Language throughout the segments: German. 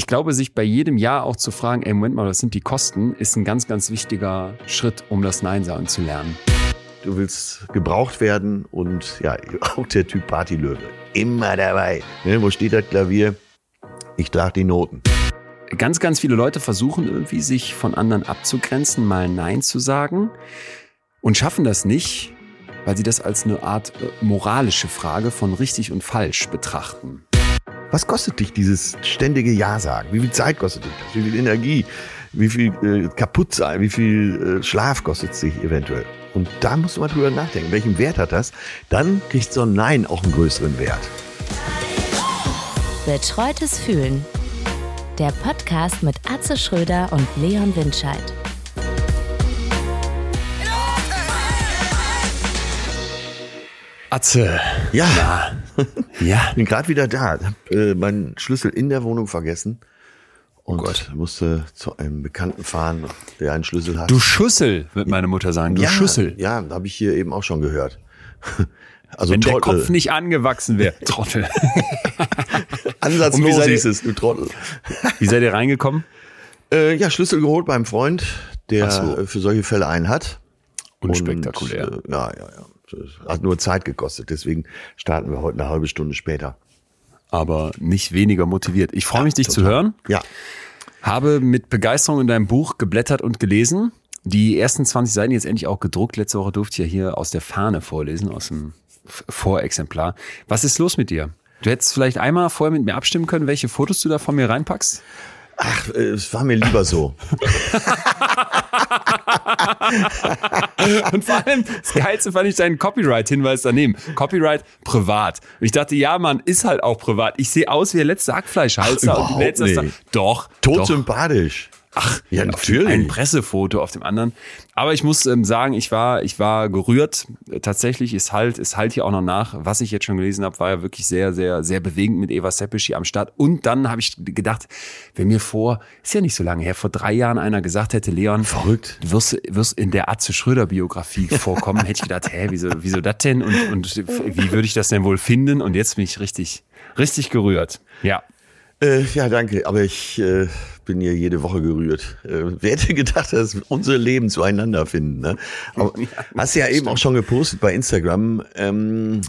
ich glaube, sich bei jedem Ja auch zu fragen, ey, Moment mal, was sind die Kosten, ist ein ganz, ganz wichtiger Schritt, um das Nein sagen zu lernen. Du willst gebraucht werden und ja, auch der Typ Partylöwe. Immer dabei. Ne, wo steht das Klavier? Ich trage die Noten. Ganz, ganz viele Leute versuchen irgendwie, sich von anderen abzugrenzen, mal Nein zu sagen und schaffen das nicht, weil sie das als eine Art äh, moralische Frage von richtig und falsch betrachten. Was kostet dich dieses ständige Ja sagen? Wie viel Zeit kostet dich das? Wie viel Energie? Wie viel äh, kaputt sein? Wie viel äh, Schlaf kostet es dich eventuell? Und da musst du mal drüber nachdenken. Welchen Wert hat das? Dann kriegt so ein Nein auch einen größeren Wert. Betreutes Fühlen. Der Podcast mit Atze Schröder und Leon Windscheid. Atze. Ja. Ja. ja. Bin gerade wieder da. Hab äh, meinen Schlüssel in der Wohnung vergessen. Und Oh musste zu einem Bekannten fahren, der einen Schlüssel hat. Du Schüssel, wird meine Mutter sagen. Du ja, Schüssel. Ja, habe ich hier eben auch schon gehört. Also Wenn der Trottel. Kopf nicht angewachsen wäre. Trottel. Ansatzlos Und wie seid es, du Trottel. Wie seid ihr reingekommen? Äh, ja, Schlüssel geholt beim Freund, der so. für solche Fälle einen hat. Unspektakulär. Und, äh, ja, ja, ja. Das hat nur Zeit gekostet. Deswegen starten wir heute eine halbe Stunde später. aber nicht weniger motiviert. Ich freue mich, dich zu hören. Ja. Habe mit Begeisterung in deinem Buch geblättert und gelesen. Die ersten 20 Seiten jetzt endlich auch gedruckt. Letzte Woche durfte ich ja hier aus der Fahne vorlesen, aus dem Vorexemplar. Was ist los mit dir? Du hättest vielleicht einmal vorher mit mir abstimmen können, welche Fotos du da von mir reinpackst. Ach, äh, es war mir lieber so. Und vor allem, das Geilste fand ich deinen Copyright-Hinweis daneben. Copyright privat. Und ich dachte, ja, Mann, ist halt auch privat. Ich sehe aus wie der letzte Hackfleischhalser. Ach, und nicht. Doch. Tot doch. sympathisch. Ach, Ja, natürlich. Ein Pressefoto auf dem anderen. Aber ich muss ähm, sagen, ich war, ich war gerührt. Tatsächlich ist halt, ist halt hier auch noch nach. Was ich jetzt schon gelesen habe, war ja wirklich sehr, sehr, sehr bewegend mit Eva Seppisch hier am Start. Und dann habe ich gedacht, wenn mir vor, ist ja nicht so lange her, vor drei Jahren einer gesagt hätte, Leon, Verrückt. du wirst, wirst in der Atze Schröder Biografie vorkommen, hätte ich gedacht, hä, wieso, wieso das denn? Und, und wie würde ich das denn wohl finden? Und jetzt bin ich richtig, richtig gerührt. Ja. Äh, ja, danke. Aber ich äh, bin hier jede Woche gerührt. Äh, wer hätte gedacht, dass unsere Leben zueinander finden? Ne? Aber hast ja eben auch schon gepostet bei Instagram. Ähm,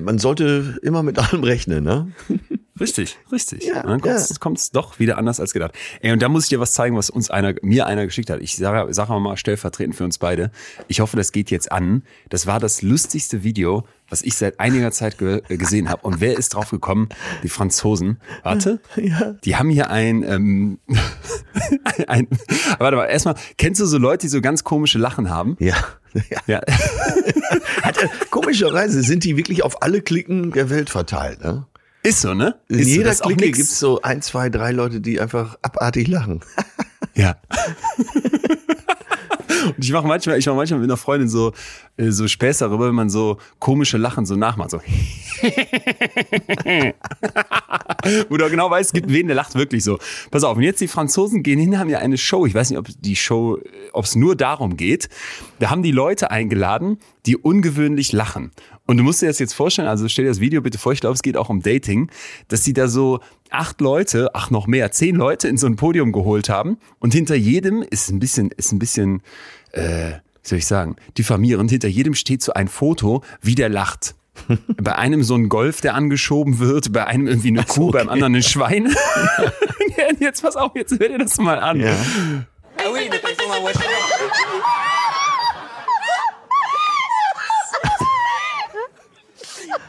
man sollte immer mit allem rechnen, ne? Richtig, richtig. Ja, und dann kommt's, ja. kommt's doch wieder anders als gedacht. Ey, und da muss ich dir was zeigen, was uns einer, mir einer geschickt hat. Ich sage, sag mal stellvertretend für uns beide. Ich hoffe, das geht jetzt an. Das war das lustigste Video, was ich seit einiger Zeit ge äh, gesehen habe. Und wer ist drauf gekommen? Die Franzosen. Warte. Ja. Die haben hier ein, ähm, ein, warte mal, erstmal, kennst du so Leute, die so ganz komische Lachen haben? Ja. ja. Ja. Hat, er- komischerweise sind die wirklich auf alle Klicken der Welt verteilt, ne? Ist so, ne? In Ist so, jeder auch Clique nix. gibt's so ein, zwei, drei Leute, die einfach abartig lachen. Ja. Und ich mache manchmal, ich mache manchmal mit einer Freundin so, äh, so Späße darüber, wenn man so komische Lachen so nachmacht. So. Wo du genau weißt, es gibt wen, der lacht wirklich so. Pass auf, und jetzt die Franzosen gehen hin, haben ja eine Show. Ich weiß nicht, ob die Show, ob es nur darum geht. Da haben die Leute eingeladen, die ungewöhnlich lachen. Und du musst dir das jetzt vorstellen, also stell dir das Video bitte vor, ich glaube, es geht auch um Dating, dass sie da so acht Leute, ach noch mehr, zehn Leute in so ein Podium geholt haben und hinter jedem ist ein bisschen, ist ein bisschen, äh, wie soll ich sagen, diffamierend, hinter jedem steht so ein Foto, wie der lacht. bei einem so ein Golf, der angeschoben wird, bei einem irgendwie eine Kuh, beim anderen ein Schwein. Jetzt pass auf, jetzt hör dir das mal an. Ja.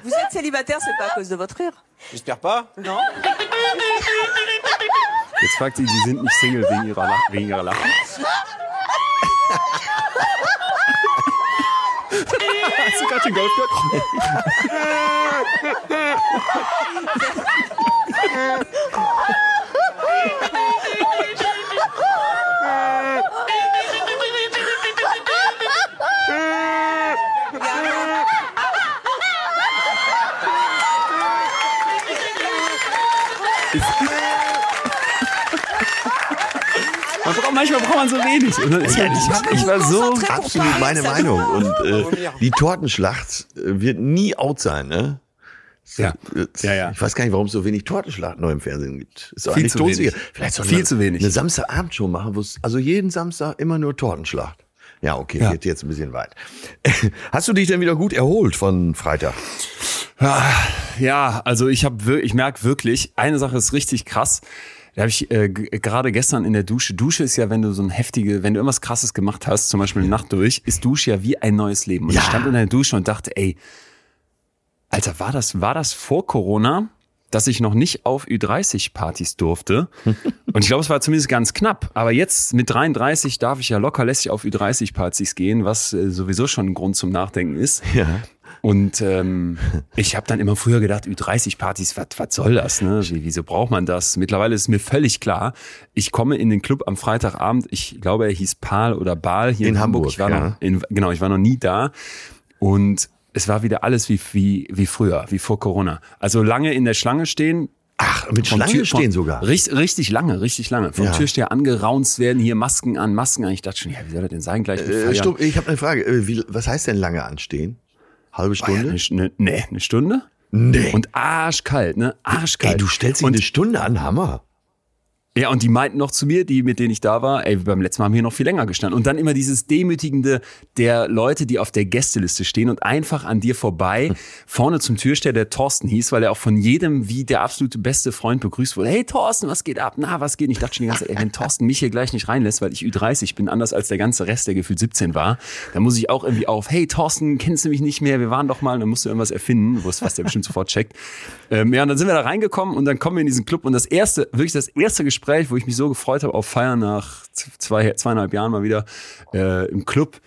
Vous êtes célibataire, c'est pas à cause de votre rire J'espère pas. Non Jetzt fragt sie, sie sind nicht Single wegen ihrer, Lach wegen ihrer Lachen. Hast du gerade den Golf manchmal braucht man so wenig. Und dann ist ich, ich war so. Absolut meine Meinung. Und äh, die Tortenschlacht äh, wird nie out sein, ne? Ja. Äh, Ja, ja. Ich weiß gar nicht, warum es so wenig Tortenschlacht neu im Fernsehen gibt. Ist doch Viel zu wenig. Vielleicht so Viel eine, zu wenig. Eine Samstagabendshow machen, wo es, also jeden Samstag immer nur Tortenschlacht. Ja, okay, Ja. geht jetzt ein bisschen weit. Hast du dich denn wieder gut erholt von Freitag? Ja, also ich habe, ich merke wirklich, eine Sache ist richtig krass. Da habe ich äh, gerade gestern in der Dusche. Dusche ist ja, wenn du so ein heftige, wenn du irgendwas Krasses gemacht hast, zum Beispiel eine Nacht durch, ist Dusche ja wie ein neues Leben. Und Ja. ich stand in der Dusche und dachte, ey, Alter, war das, war das vor Corona, dass ich noch nicht auf Ü30-Partys durfte? Und ich glaube, es war zumindest ganz knapp. Aber jetzt mit 33 darf ich ja locker lässig auf Ü30-Partys gehen, was äh, sowieso schon ein Grund zum Nachdenken ist. Ja. Und ähm, ich habe dann immer früher gedacht, Ü30-Partys, was was soll das? Ne? Wie, wieso braucht man das? Mittlerweile ist mir völlig klar, ich komme in den Club am Freitagabend, ich glaube, er hieß Pal oder Bal hier in, In Hamburg. Hamburg, Ich war ja. noch, in, genau, ich war noch nie da. Und es war wieder alles wie, wie, wie früher, wie vor Corona. Also lange in der Schlange stehen, Ach, mit Schlange Tür- stehen sogar. Richtig, richtig lange, richtig lange. Vom Ja. Türsteher angeraunzt werden, hier Masken an, Masken an. Ich dachte schon, ja, wie soll das denn sein? Gleich Äh, stopp, ich habe eine Frage. Äh, Wie, was heißt denn lange anstehen? Halbe Stunde? Eine, St- nee, eine Stunde? Nee. Und arschkalt, ne? Arschkalt. Ey, du stellst dich und, eine Stunde an, Hammer. Ja, und die meinten noch zu mir, die, mit denen ich da war, ey, beim letzten Mal haben wir hier noch viel länger gestanden. Und dann immer dieses Demütigende der Leute, die auf der Gästeliste stehen und einfach an dir vorbei, vorne zum Türsteher, der Thorsten hieß, weil er auch von jedem wie der absolute beste Freund begrüßt wurde. Hey Thorsten, was geht ab? Na, was geht? Und ich dachte schon die ganze Zeit, ey, wenn Thorsten mich hier gleich nicht reinlässt, weil ich Ü30 bin, anders als der ganze Rest, der gefühlt 17 war, dann muss ich auch irgendwie auf, hey Thorsten, kennst du mich nicht mehr? Wir waren doch mal, und dann musst du irgendwas erfinden, wo es was der bestimmt sofort checkt. Ähm, ja, und dann sind wir da reingekommen und dann kommen wir in diesen Club und das erste, wirklich das erste Gespräch, wo ich mich so gefreut habe auf Feiern nach zwei, zweieinhalb Jahren mal wieder äh, im Club,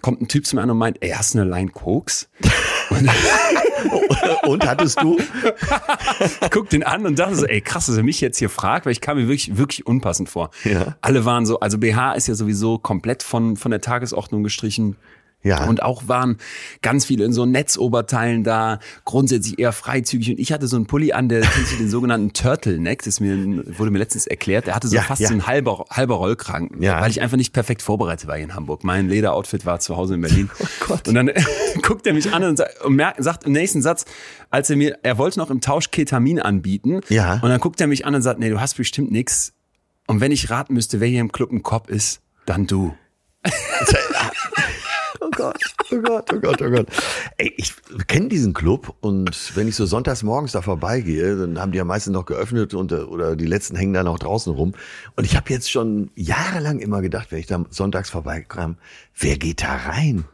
kommt ein Typ zu mir an und meint, ey, hast du eine Line Koks? Und hattest du? Ich guck den an und dachte so, ey, krass, dass er mich jetzt hier fragt, weil ich kam mir wirklich, wirklich unpassend vor. Ja. Alle waren so, also BH ist ja sowieso komplett von, von der Tagesordnung gestrichen. Ja. Und auch waren ganz viele in so Netzoberteilen da, grundsätzlich eher freizügig. Und ich hatte so einen Pulli an, der kennst den sogenannten Turtleneck, das mir, wurde mir letztens erklärt. Der hatte so Ja, fast ja. so einen halber, halber Rollkragen, Ja. weil ich einfach nicht perfekt vorbereitet war hier in Hamburg. Mein Lederoutfit war zu Hause in Berlin. Oh Gott. Und dann guckt er mich an und, sagt, und merkt, sagt im nächsten Satz, als er mir, er wollte noch im Tausch Ketamin anbieten. Ja. Und dann guckt er mich an und sagt, nee, du hast bestimmt nix. Und wenn ich raten müsste, wer hier im Club ein Cop ist, dann du. Gott, oh Gott, oh Gott, oh Gott. Ey, ich kenne diesen Club und wenn ich so sonntags morgens da vorbeigehe, dann haben die ja meistens noch geöffnet und, äh, oder die letzten hängen da noch draußen rum. Und ich habe jetzt schon jahrelang immer gedacht, wenn ich da sonntags vorbeikam, wer geht da rein?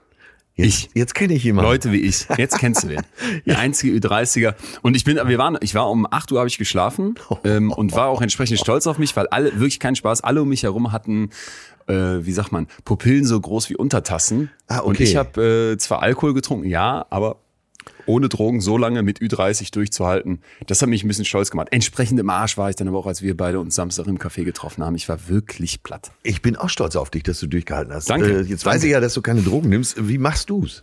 Jetzt, Ich. Jetzt kenne ich jemanden. Leute wie ich. Jetzt kennst du wen. Der einzige Ü30er. Und ich bin, wir waren, ich war um 8 Uhr habe ich geschlafen ähm, und war auch entsprechend stolz auf mich, weil alle, wirklich keinen Spaß, alle um mich herum hatten, äh, wie sagt man, Pupillen so groß wie Untertassen. Ah, okay. Und ich habe äh, zwar Alkohol getrunken, ja, aber ohne Drogen so lange mit Ü30 durchzuhalten, das hat mich ein bisschen stolz gemacht. Entsprechend im Arsch war ich dann aber auch, als wir beide uns Samstag im Café getroffen haben. Ich war wirklich platt. Ich bin auch stolz auf dich, dass du durchgehalten hast. Danke. Äh, jetzt weiß Danke. ich ja, dass du keine Drogen nimmst. Wie machst du's?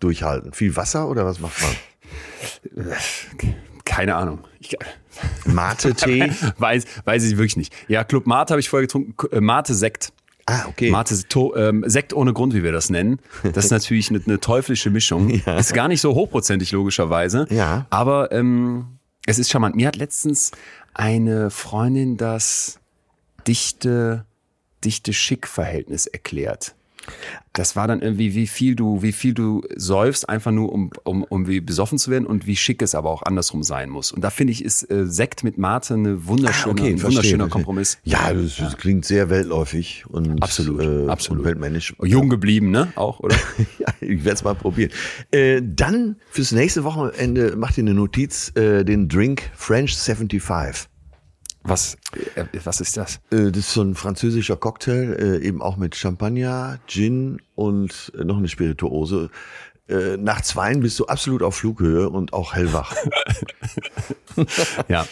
Durchhalten? Viel Wasser oder was macht man? Keine Ahnung. Mate-Tee? weiß, weiß ich wirklich nicht. Ja, Club Mate habe ich vorher getrunken. Äh, Mate Sekt. Ah, okay. Mate to, ähm, Sekt ohne Grund, wie wir das nennen. Das ist natürlich eine, eine teuflische Mischung. Ist gar nicht so hochprozentig logischerweise. Ja. Aber ähm, es ist charmant. Mir hat letztens eine Freundin das dichte, dichte Schick-Verhältnis erklärt. Das war dann irgendwie, wie viel du, wie viel du säufst, einfach nur um, um, um wie besoffen zu werden und wie schick es aber auch andersrum sein muss. Und da finde ich, ist äh, Sekt mit Mate eine wunderschöne, ein verstehe, wunderschöner verstehe. Kompromiss. Ja, das, das klingt sehr weltläufig und Absolut, äh, absolut. Und weltmännisch. Jung geblieben, ne? Auch, oder? Ja, ich werde es mal probieren. Äh, dann fürs nächste Wochenende macht ihr eine Notiz, äh, den Drink French 75. Was, äh, was ist das? Äh, das ist so ein französischer Cocktail, äh, eben auch mit Champagner, Gin und äh, noch eine Spirituose. Äh, nach zweien bist du absolut auf Flughöhe und auch hellwach. Ja.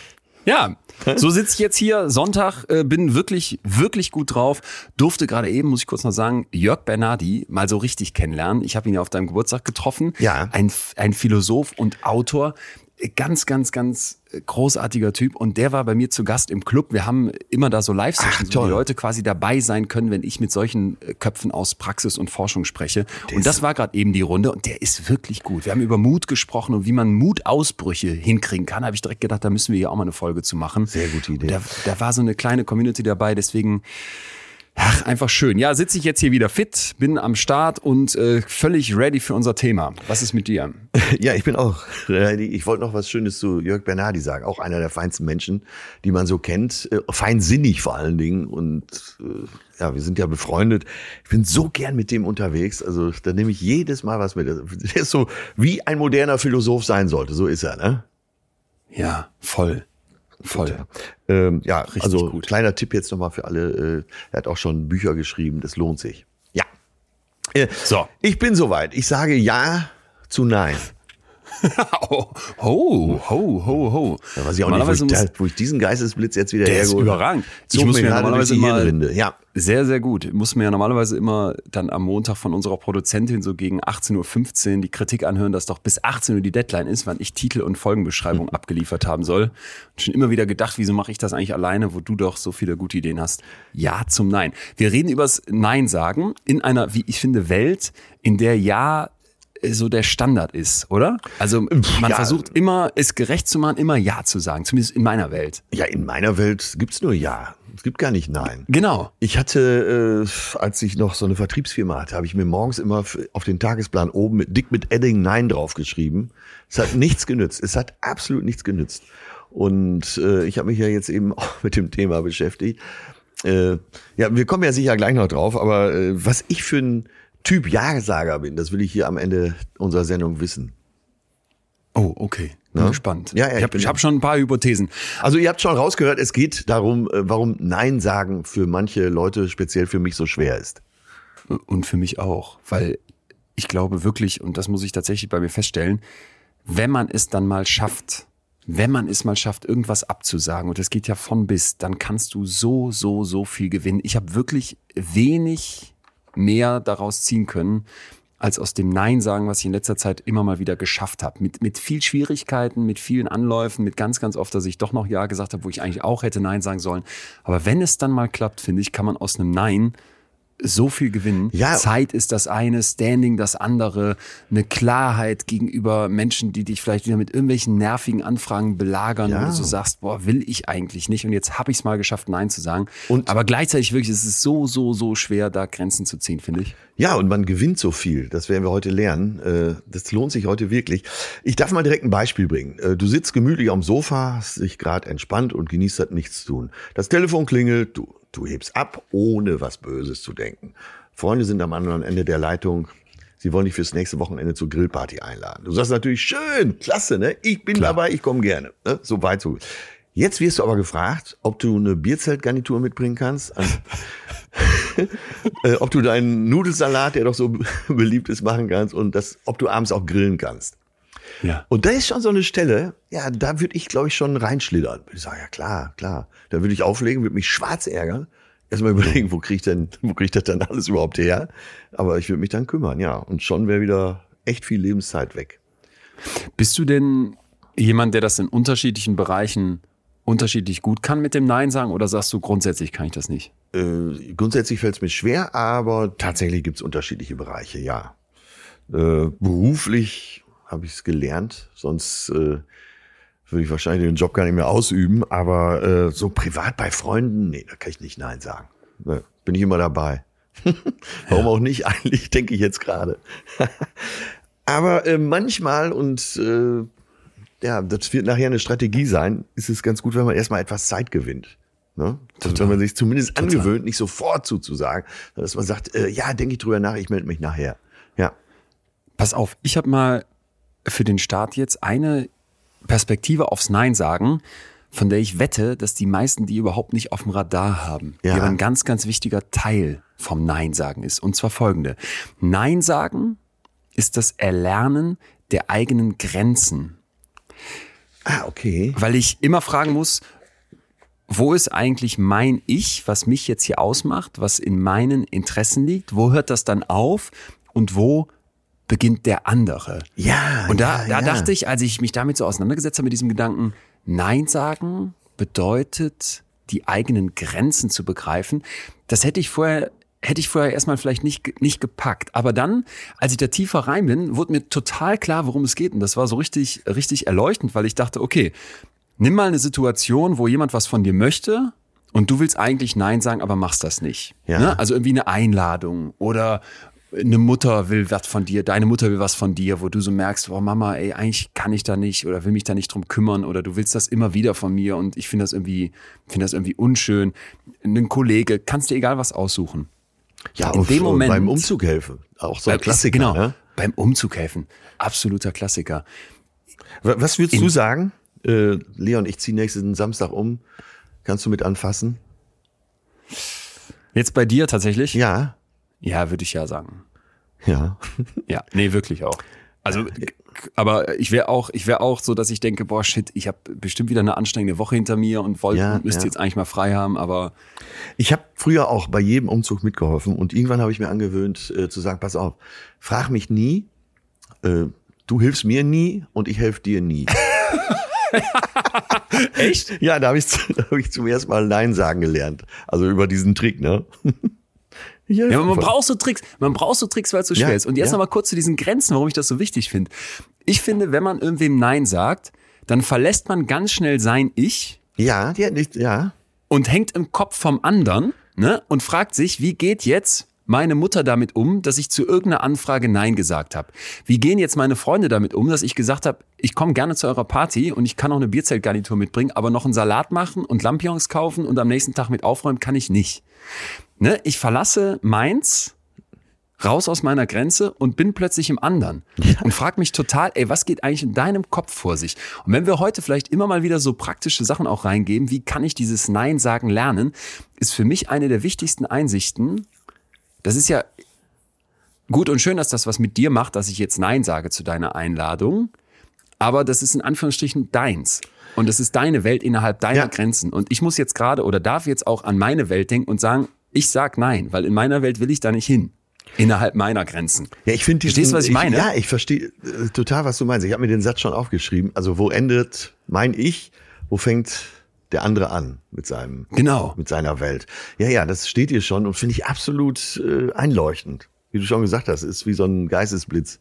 Ja, so sitze ich jetzt hier Sonntag, äh, bin wirklich, wirklich gut drauf. Durfte gerade eben, muss ich kurz noch sagen, Jörg Bernardi mal so richtig kennenlernen. Ich habe ihn ja auf deinem Geburtstag getroffen. Ja. Ein, ein Philosoph und Autor. Ganz, ganz, ganz großartiger Typ. Und der war bei mir zu Gast im Club. Wir haben immer da so Live-Sessions, wo die Leute quasi dabei sein können, wenn ich mit solchen äh, Köpfen aus Praxis und Forschung spreche. und das war gerade eben die Runde und der ist wirklich gut. Wir haben über Mut gesprochen und wie man Mutausbrüche hinkriegen kann. habe ich direkt gedacht, da müssen wir hier auch mal eine Folge zu machen. Sehr gute Idee. Da, da war so eine kleine Community dabei, deswegen Ach, einfach schön. Ja, sitze ich jetzt hier wieder fit, bin am Start und äh, völlig ready für unser Thema. Was ist mit dir? Ja, ich bin auch ready. Ich wollte noch was Schönes zu Jörg Bernardi sagen. Auch einer der feinsten Menschen, die man so kennt. Äh, Feinsinnig vor allen Dingen. Und äh, ja, wir sind ja befreundet. Ich bin so gern mit dem unterwegs. Also da nehme ich jedes Mal was mit. Der ist so, wie ein moderner Philosoph sein sollte. So ist er, ne? Ja, voll. Voll. Ähm, ja, Richtig also gut. kleiner Tipp jetzt nochmal für alle. Äh, er hat auch schon Bücher geschrieben. Das lohnt sich. Ja. Äh, So. Ich bin soweit. Ich sage Ja zu Nein. Oh, ho, ho, ho, ho. Ja, weiß ich auch nicht, wo ich, Normalerweise muss- da, wo ich diesen Geistesblitz jetzt wieder Der ist überragend. Ich muss mir normalerweise immer-. Ja, Sehr, sehr gut. Muss mir ja normalerweise immer dann am Montag von unserer Produzentin so gegen 18.15 Uhr die Kritik anhören, dass doch bis 18 Uhr die Deadline ist, wann ich Titel und Folgenbeschreibung abgeliefert haben soll. Und schon immer wieder gedacht, wieso mache ich das eigentlich alleine, wo du doch so viele gute Ideen hast? Ja zum Nein. Wir reden übers Nein sagen in einer, wie ich finde, Welt, in der Ja so der Standard ist, oder? Also man ja. versucht immer, es gerecht zu machen, immer Ja zu sagen, zumindest in meiner Welt. ja, in meiner Welt gibt's nur Ja. Es gibt gar nicht Nein. Genau. Ich hatte, äh, als ich noch so eine Vertriebsfirma hatte, habe ich mir morgens immer auf den Tagesplan oben mit, dick mit Edding Nein draufgeschrieben. Es hat nichts genützt. Es hat absolut nichts genützt. Und äh, ich habe mich ja jetzt eben auch mit dem Thema beschäftigt. Äh, ja, wir kommen ja sicher gleich noch drauf, aber äh, was ich für ein Typ Ja-Sager bin, das will ich hier am Ende unserer Sendung wissen. Oh, okay. Bin Ja? gespannt. Ja, ja, ich habe hab schon ein paar Hypothesen. Also ihr habt schon rausgehört, es geht darum, äh, warum Nein sagen für manche Leute, speziell für mich, so schwer ist. Und für mich auch, weil ich glaube wirklich, und das muss ich tatsächlich bei mir feststellen, wenn man es dann mal schafft, wenn man es mal schafft, irgendwas abzusagen, und das geht ja von bis, dann kannst du so, so, so viel gewinnen. Ich habe wirklich wenig mehr daraus ziehen können, als aus dem Nein sagen, was ich in letzter Zeit immer mal wieder geschafft habe. Mit, mit viel Schwierigkeiten, mit vielen Anläufen, mit ganz, ganz oft, dass ich doch noch Ja gesagt habe, wo ich eigentlich auch hätte Nein sagen sollen. Aber wenn es dann mal klappt, finde ich, kann man aus einem Nein so viel gewinnen. Ja. Zeit ist das eine, Standing das andere, eine Klarheit gegenüber Menschen, die dich vielleicht wieder mit irgendwelchen nervigen Anfragen belagern, Ja. wo du so sagst, boah, will ich eigentlich nicht. Und jetzt habe ich es mal geschafft, Nein zu sagen. Und- Aber gleichzeitig wirklich, es ist so, so, so schwer, da Grenzen zu ziehen, finde ich. Ja, und man gewinnt so viel. Das werden wir heute lernen. Äh, Das lohnt sich heute wirklich. Ich darf mal direkt ein Beispiel bringen. Äh, Du sitzt gemütlich am Sofa, hast dich gerade entspannt und genießt das nichts tun. Das Telefon klingelt, du, du hebst ab, ohne was Böses zu denken. Freunde sind am anderen Ende der Leitung. Sie wollen dich fürs nächste Wochenende zur Grillparty einladen. Du sagst natürlich, schön, klasse, ne? Ich bin dabei, ich komme gerne. Ne? So weit, so gut. Jetzt wirst du aber gefragt, ob du eine Bierzeltgarnitur mitbringen kannst. An, äh, ob du deinen Nudelsalat, der doch so beliebt ist, machen kannst und das, ob du abends auch grillen kannst. Ja. Und da ist schon so eine Stelle, ja, da würde ich, glaube ich, schon reinschlittern. Ich sage, ja klar, klar. Da würde ich auflegen, würde mich schwarz ärgern. Erstmal überlegen, wo kriege ich denn, wo kriege ich das dann alles überhaupt her? Aber ich würde mich dann kümmern, ja. Und schon wäre wieder echt viel Lebenszeit weg. Bist du denn jemand, der das in unterschiedlichen Bereichen unterschiedlich gut kann mit dem Nein sagen oder sagst du grundsätzlich kann ich das nicht? Äh, grundsätzlich fällt es mir schwer, aber tatsächlich gibt es unterschiedliche Bereiche, ja. Äh, beruflich habe ich es gelernt, sonst äh, würde ich wahrscheinlich den Job gar nicht mehr ausüben, aber äh, so privat bei Freunden, nee, da kann ich nicht Nein sagen. Nee, bin ich immer dabei. Warum auch nicht? Eigentlich denke ich jetzt gerade. aber äh, manchmal und äh, ja, das wird nachher eine Strategie sein, ist es ganz gut, wenn man erstmal etwas Zeit gewinnt. Ne? Also wenn man sich zumindest angewöhnt, nicht sofort zuzusagen, sondern dass man sagt, äh, ja, denke ich drüber nach, ich melde mich nachher. Ja. Pass auf, ich habe mal für den Start jetzt eine Perspektive aufs Nein sagen, von der ich wette, dass die meisten die überhaupt nicht auf dem Radar haben. Ja. Die aber ein ganz, ganz wichtiger Teil vom Nein sagen ist. Und zwar folgende. Nein sagen ist das Erlernen der eigenen Grenzen. Ah, okay. Weil ich immer fragen muss, wo ist eigentlich mein Ich, was mich jetzt hier ausmacht, was in meinen Interessen liegt? Wo hört das dann auf und wo beginnt der andere. Ja. Und da, ja, da ja. dachte ich, als ich mich damit so auseinandergesetzt habe mit diesem Gedanken, Nein sagen bedeutet, die eigenen Grenzen zu begreifen. Das hätte ich vorher hätte ich vorher erstmal vielleicht nicht, nicht gepackt. Aber dann, als ich da tiefer rein bin, wurde mir total klar, worum es geht. Und das war so richtig, richtig erleuchtend, weil ich dachte, okay, nimm mal eine Situation, wo jemand was von dir möchte und du willst eigentlich Nein sagen, aber machst das nicht. Ja. Ne? Also irgendwie eine Einladung oder eine Mutter will was von dir, deine Mutter will was von dir, wo du so merkst, oh Mama, ey, eigentlich kann ich da nicht oder will mich da nicht drum kümmern oder du willst das immer wieder von mir und ich finde das irgendwie, finde das irgendwie unschön. Ein Kollege, kannst dir egal was aussuchen. ja, in dem Moment- beim Umzug helfen. Auch so ein Äh, Klassiker. Genau, Ne? beim Umzug helfen. Absoluter Klassiker. Wa- Was würdest du sagen? Äh, Leon, ich ziehe nächsten Samstag um. Kannst du mit anfassen? Jetzt bei dir tatsächlich? Ja. Ja, würde ich ja sagen. Ja. Ja, nee, wirklich auch. Also, aber ich wäre auch, ich wäre auch so, dass ich denke, boah, shit, ich habe bestimmt wieder eine anstrengende Woche hinter mir und wollte, Ja, müsste ja. jetzt eigentlich mal frei haben, aber Ich habe früher auch bei jedem Umzug mitgeholfen und irgendwann habe ich mir angewöhnt äh, zu sagen, pass auf, frag mich nie, äh, du hilfst mir nie und ich helfe dir nie. echt? ja, da habe ich, da hab ich zum ersten Mal Nein sagen gelernt. Also über diesen Trick, ne? Ja, aber man braucht so Tricks, man braucht so Tricks, weil es so schwer Ja, ist. Und jetzt ja. noch mal kurz zu diesen Grenzen, warum ich das so wichtig finde. Ich finde, wenn man irgendwem Nein sagt, dann verlässt man ganz schnell sein Ich ja, ja, nicht, ja. und hängt im Kopf vom anderen ne, und fragt sich, wie geht jetzt meine Mutter damit um, dass ich zu irgendeiner Anfrage Nein gesagt habe? Wie gehen jetzt meine Freunde damit um, dass ich gesagt habe, ich komme gerne zu eurer Party und ich kann auch eine Bierzeltgarnitur mitbringen, aber noch einen Salat machen und Lampions kaufen und am nächsten Tag mit aufräumen kann ich nicht. Ne, ich verlasse meins raus aus meiner Grenze und bin plötzlich im anderen und frag mich total, ey, was geht eigentlich in deinem Kopf vor sich? Und wenn wir heute vielleicht immer mal wieder so praktische Sachen auch reingeben, wie kann ich dieses Nein sagen lernen, ist für mich eine der wichtigsten Einsichten. Das ist ja gut und schön, dass das was mit dir macht, dass ich jetzt Nein sage zu deiner Einladung, aber das ist in Anführungsstrichen deins. Und es ist deine Welt innerhalb deiner Ja. Grenzen. Und ich muss jetzt gerade oder darf jetzt auch an meine Welt denken und sagen, ich sag nein, weil in meiner Welt will ich da nicht hin. Innerhalb meiner Grenzen. Ja, ich finde Verstehst du, was ich meine? ja, ich verstehe äh, total, was du meinst. Ich habe mir den Satz schon aufgeschrieben. Also wo endet mein Ich, wo fängt der andere an mit seinem Genau. mit seiner Welt? Ja, ja, das steht hier schon und finde ich absolut äh, einleuchtend. Wie du schon gesagt hast, ist wie so ein Geistesblitz.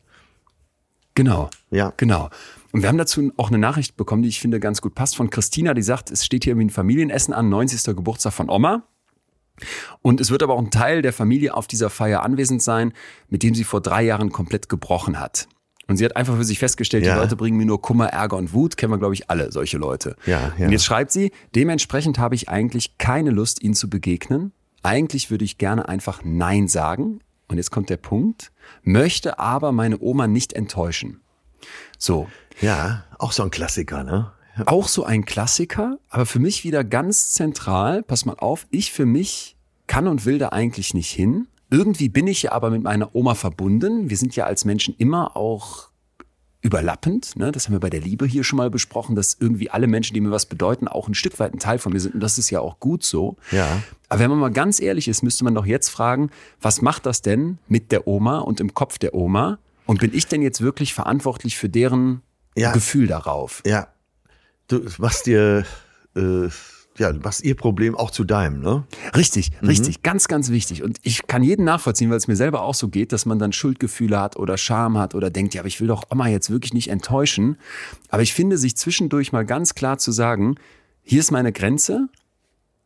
Genau. Ja. Genau. Und wir haben dazu auch eine Nachricht bekommen, die ich finde ganz gut passt, von Christina, die sagt, es steht hier irgendwie ein Familienessen an, 90. Geburtstag von Oma. Und es wird aber auch ein Teil der Familie auf dieser Feier anwesend sein, mit dem sie vor drei Jahren komplett gebrochen hat. Und sie hat einfach für sich festgestellt, Ja. die Leute bringen mir nur Kummer, Ärger und Wut. Kennen wir, glaube ich, alle solche Leute. Ja, ja. Und jetzt schreibt sie, dementsprechend habe ich eigentlich keine Lust, ihnen zu begegnen. Eigentlich würde ich gerne einfach Nein sagen. Und jetzt kommt der Punkt, möchte aber meine Oma nicht enttäuschen. So, Ja, auch so ein Klassiker, ne? Auch so ein Klassiker, aber für mich wieder ganz zentral. Pass mal auf, ich für mich kann und will da eigentlich nicht hin. Irgendwie bin ich ja aber mit meiner Oma verbunden. Wir sind ja als Menschen immer auch überlappend. Ne? Das haben wir bei der Liebe hier schon mal besprochen, dass irgendwie alle Menschen, die mir was bedeuten, auch ein Stück weit ein Teil von mir sind. Und das ist ja auch gut so. Ja. Aber wenn man mal ganz ehrlich ist, müsste man doch jetzt fragen, was macht das denn mit der Oma und im Kopf der Oma? Und bin ich denn jetzt wirklich verantwortlich für deren Ja. Gefühl darauf? Ja. Du machst dir, äh, ja, machst ihr Problem auch zu deinem, ne? Richtig, Mhm. richtig, ganz, ganz wichtig. Und ich kann jeden nachvollziehen, weil es mir selber auch so geht, dass man dann Schuldgefühle hat oder Scham hat oder denkt, ja, aber ich will doch Oma jetzt wirklich nicht enttäuschen. Aber ich finde, sich zwischendurch mal ganz klar zu sagen, hier ist meine Grenze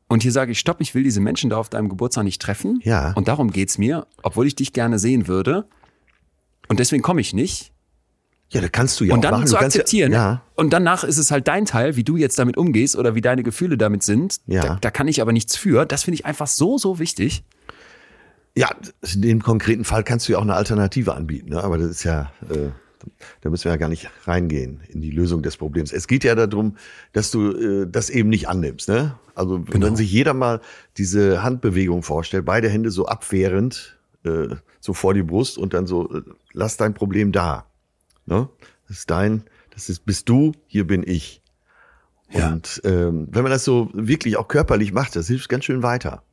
und hier sage ich, stopp, ich will diese Menschen da auf deinem Geburtstag nicht treffen. Ja. Und darum geht's mir, obwohl ich dich gerne sehen würde. Und deswegen komme ich nicht. Ja, da kannst du ja und auch dann machen. zu akzeptieren. Ja, ja. Und danach ist es halt dein Teil, wie du jetzt damit umgehst oder wie deine Gefühle damit sind. Ja. Da, da kann ich aber nichts für. Das finde ich einfach so, so wichtig. Ja, in dem konkreten Fall kannst du ja auch eine Alternative anbieten, ne? aber das ist ja, äh, da müssen wir ja gar nicht reingehen in die Lösung des Problems. Es geht ja darum, dass du äh, das eben nicht annimmst. Ne? Also Genau. wenn sich jeder mal diese Handbewegung vorstellt, beide Hände so abwehrend, äh, so vor die Brust und dann so, äh, lass dein Problem da. Ne? Das ist dein, das ist, bist du, hier bin ich. Ja. Und ähm, wenn man das so wirklich auch körperlich macht, das hilft ganz schön weiter.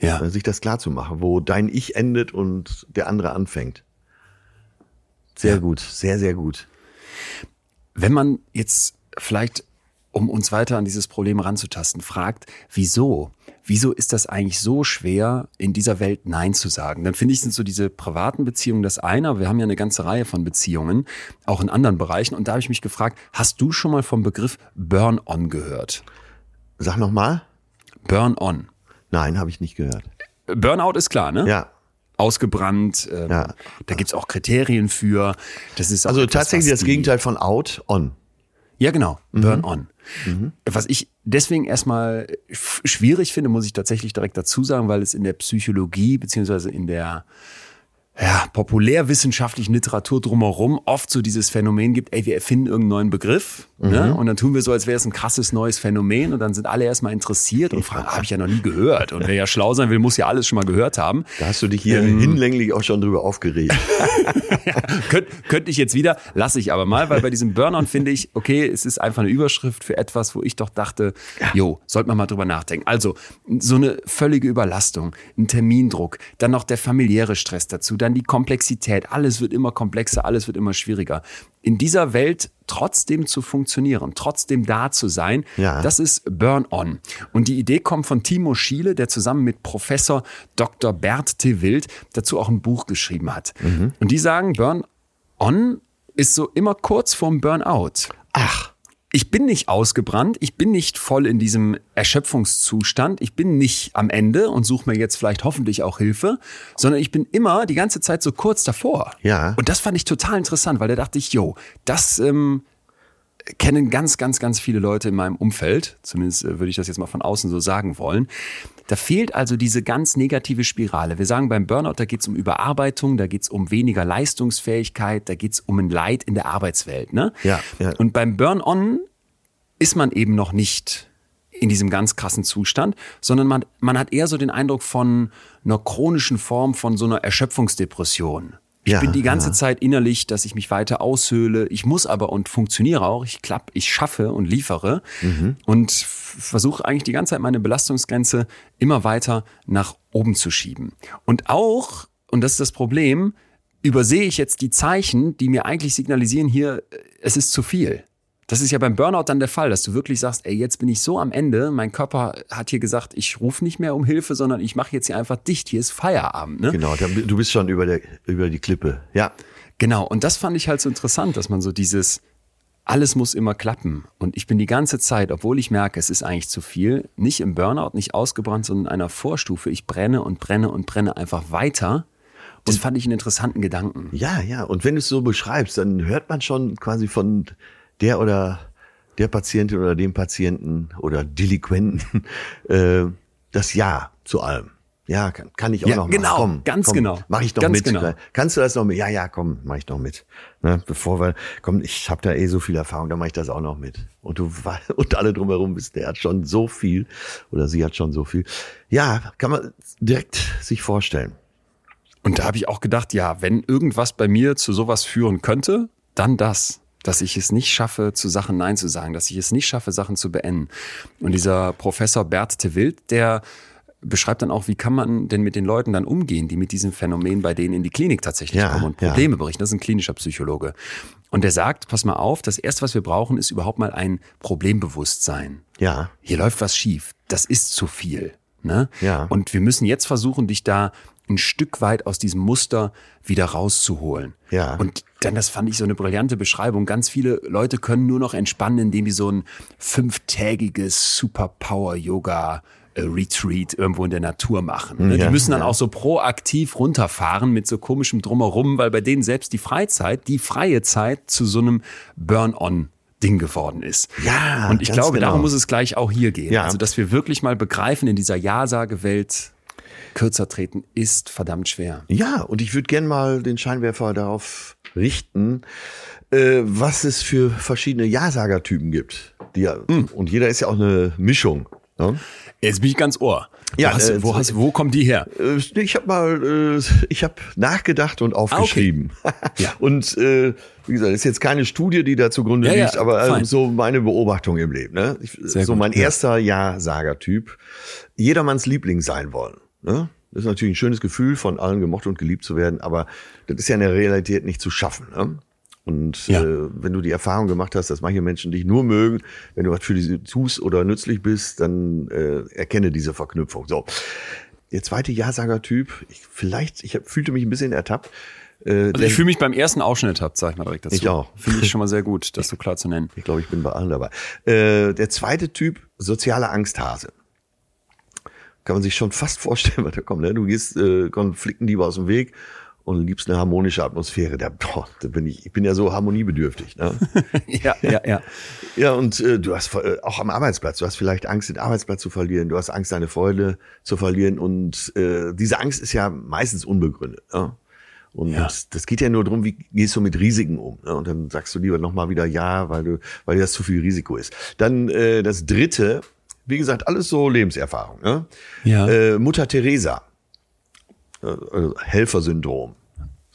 Ja. Äh, sich das klar zu machen, wo dein Ich endet und der andere anfängt. Sehr gut, sehr, sehr gut. Wenn man jetzt vielleicht, um uns weiter an dieses Problem ranzutasten, fragt, wieso? Wieso ist das eigentlich so schwer, in dieser Welt Nein zu sagen? Dann finde ich, sind so diese privaten Beziehungen das eine, aber wir haben ja eine ganze Reihe von Beziehungen, auch in anderen Bereichen. Und da habe ich mich gefragt, hast du schon mal vom Begriff Burn-on gehört? Sag noch mal. Burn-on. Nein, habe ich nicht gehört. Burnout ist klar, ne? Ja. Ausgebrannt. Ähm, Ja. Da gibt's auch Kriterien für. Das ist auch Also tatsächlich das Gegenteil von out, on. Ja, genau. Burn on. Was ich deswegen erstmal schwierig finde, muss ich tatsächlich direkt dazu sagen, weil es in der Psychologie beziehungsweise in der ja, populärwissenschaftlichen Literatur drumherum oft so dieses Phänomen gibt, ey, wir erfinden irgendeinen neuen Begriff ne? und dann tun wir so, als wäre es ein krasses neues Phänomen und dann sind alle erstmal interessiert und fragen, habe ich ja noch nie gehört und wer ja schlau sein will, muss ja alles schon mal gehört haben. Da hast du dich hier hinlänglich auch schon drüber aufgeregt. Könnt, könnte ich jetzt wieder, lasse ich aber mal, weil bei diesem Burnout finde ich, okay, es ist einfach eine Überschrift für etwas, wo ich doch dachte, jo, sollte man mal drüber nachdenken. Also, so eine völlige Überlastung, ein Termindruck, dann noch der familiäre Stress dazu, dann die Komplexität, alles wird immer komplexer, alles wird immer schwieriger. In dieser Welt trotzdem zu funktionieren, trotzdem da zu sein, Ja. das ist Burn-On. Und die Idee kommt von Timo Schiele, der zusammen mit Professor Dr. Bert T. Wild dazu auch ein Buch geschrieben hat. Und die sagen, Burn-On ist so immer kurz vorm Burnout. Ach. Ich bin nicht ausgebrannt, ich bin nicht voll in diesem Erschöpfungszustand, ich bin nicht am Ende und suche mir jetzt vielleicht hoffentlich auch Hilfe, sondern ich bin immer die ganze Zeit so kurz davor. Ja. Und das fand ich total interessant, weil da dachte ich, jo, das ähm, kennen ganz, ganz, ganz viele Leute in meinem Umfeld, zumindest äh, würde ich das jetzt mal von außen so sagen wollen. Da fehlt also diese ganz negative Spirale. Wir sagen beim Burnout, da geht es um Überarbeitung, da geht es um weniger Leistungsfähigkeit, da geht es um ein Leid in der Arbeitswelt. Ne? Ja, ja. Und beim Burn-on ist man eben noch nicht in diesem ganz krassen Zustand, sondern man, man hat eher so den Eindruck von einer chronischen Form von so einer Erschöpfungsdepression. Ich Ja, bin die ganze ja. Zeit innerlich, dass ich mich weiter aushöhle. Ich muss aber und funktioniere auch. Ich klapp, ich schaffe und liefere Mhm. und versuche eigentlich die ganze Zeit meine Belastungsgrenze immer weiter nach oben zu schieben. Und auch, und das ist das Problem, übersehe ich jetzt die Zeichen, die mir eigentlich signalisieren hier, äh, es ist zu viel. Das ist ja beim Burnout dann der Fall, dass du wirklich sagst, ey, jetzt bin ich so am Ende, mein Körper hat hier gesagt, ich rufe nicht mehr um Hilfe, sondern ich mache jetzt hier einfach dicht, hier ist Feierabend. Ne? Genau, du bist schon über, der, über die Klippe. Ja. Genau, und das fand ich halt so interessant, dass man so dieses, alles muss immer klappen. Und ich bin die ganze Zeit, obwohl ich merke, es ist eigentlich zu viel, nicht im Burnout, nicht ausgebrannt, sondern in einer Vorstufe. Ich brenne und brenne und brenne einfach weiter. Das fand ich einen interessanten Gedanken. Ja, ja. Und wenn du es so beschreibst, dann hört man schon quasi von der oder der Patientin oder dem Patienten oder Delinquenten äh, das Ja zu allem. Ja, kann, kann ich auch Ja, noch genau, mal. Komm, ganz komm, genau. Mach ich doch Ganz mit. genau. Kannst du das noch mit? Ja, ja, komm, mach ich noch mit. Ne, bevor wir, komm, ich habe da eh so viel Erfahrung, dann mache ich das auch noch mit. Und du und alle drumherum wissen, der hat schon so viel oder sie hat schon so viel. Ja, kann man direkt sich vorstellen. Und da habe ich auch gedacht, ja, wenn irgendwas bei mir zu sowas führen könnte, dann das. Dass ich es nicht schaffe, zu Sachen Nein zu sagen, dass ich es nicht schaffe, Sachen zu beenden. Und dieser Professor Bert de Wild, der beschreibt dann auch, wie kann man denn mit den Leuten dann umgehen, die mit diesem Phänomen bei denen in die Klinik tatsächlich Ja, kommen und ja. Probleme berichten. Das ist ein klinischer Psychologe. Und der sagt, pass mal auf, das erste, was wir brauchen, ist überhaupt mal ein Problembewusstsein Ja, hier läuft was schief, das ist zu viel. Ne? Ja. Und wir müssen jetzt versuchen, dich da ein Stück weit aus diesem Muster wieder rauszuholen. Ja. Und dann, das fand ich so eine brillante Beschreibung. Ganz viele Leute können nur noch entspannen, indem die so ein fünftägiges Superpower-Yoga Retreat irgendwo in der Natur machen. Ne? Ja, die müssen dann ja. auch so proaktiv runterfahren mit so komischem Drumherum, weil bei denen selbst die Freizeit, die freie Zeit zu so einem Burn-on Ding geworden ist. Ja, Und ich glaube, genau. darum muss es gleich auch hier gehen. Ja. Also, dass wir wirklich mal begreifen, in dieser Ja-Sage-Welt kürzer treten ist verdammt schwer. Ja, und ich würde gern mal den Scheinwerfer darauf richten, äh, was es für verschiedene Ja-Sager-Typen gibt. Die, ja, Hm. Und jeder ist ja auch eine Mischung. Ne? Jetzt bin ich ganz ohr. Ja, wo, hast, äh, wo, hast, wo kommt die her? Äh, Ich habe mal, äh, ich habe nachgedacht und aufgeschrieben. Ja. Und äh, wie gesagt, ist jetzt keine Studie, die da zugrunde Ja, ja, liegt, aber äh, fein. so meine Beobachtung im Leben. Ne? Ich, so gut, mein ja. erster Ja-Sager-Typ. Jedermanns Liebling sein wollen. Ne? Das ist natürlich ein schönes Gefühl, von allen gemocht und geliebt zu werden, aber das ist ja in der Realität nicht zu schaffen. Ne? Und Ja. äh, wenn du die Erfahrung gemacht hast, dass manche Menschen dich nur mögen, wenn du was für sie tust oder nützlich bist, dann äh, erkenne diese Verknüpfung. So, der zweite Ja-Sager-Typ, ich, vielleicht, ich hab, fühlte mich ein bisschen ertappt. Äh, Also ich fühle mich beim ersten Ausschnitt ab, sag ich mal direkt dazu. Ich auch. Finde ich schon mal sehr gut, das so klar zu nennen. Ich glaube, ich bin bei allen dabei. Äh, der zweite Typ, soziale Angsthase. Kann man sich schon fast vorstellen, was da kommt. Ne? Du gehst äh, Konflikten lieber aus dem Weg und liebst eine harmonische Atmosphäre. Da, boah, da bin ich, ich bin ja so harmoniebedürftig. Ne? Ja, ja, ja. ja, und äh, du hast äh, auch am Arbeitsplatz, du hast vielleicht Angst, den Arbeitsplatz zu verlieren, du hast Angst, deine Freude zu verlieren. Und äh, diese Angst ist ja meistens unbegründet. Ne? Und Ja. das geht ja nur darum, wie gehst du mit Risiken um. Ne? Und dann sagst du lieber nochmal wieder ja, weil du, weil dir das zu viel Risiko ist. Dann äh, das dritte, wie gesagt, alles so Lebenserfahrung. Ne? Ja. Äh, Mutter Teresa. Äh, also Helfersyndrom.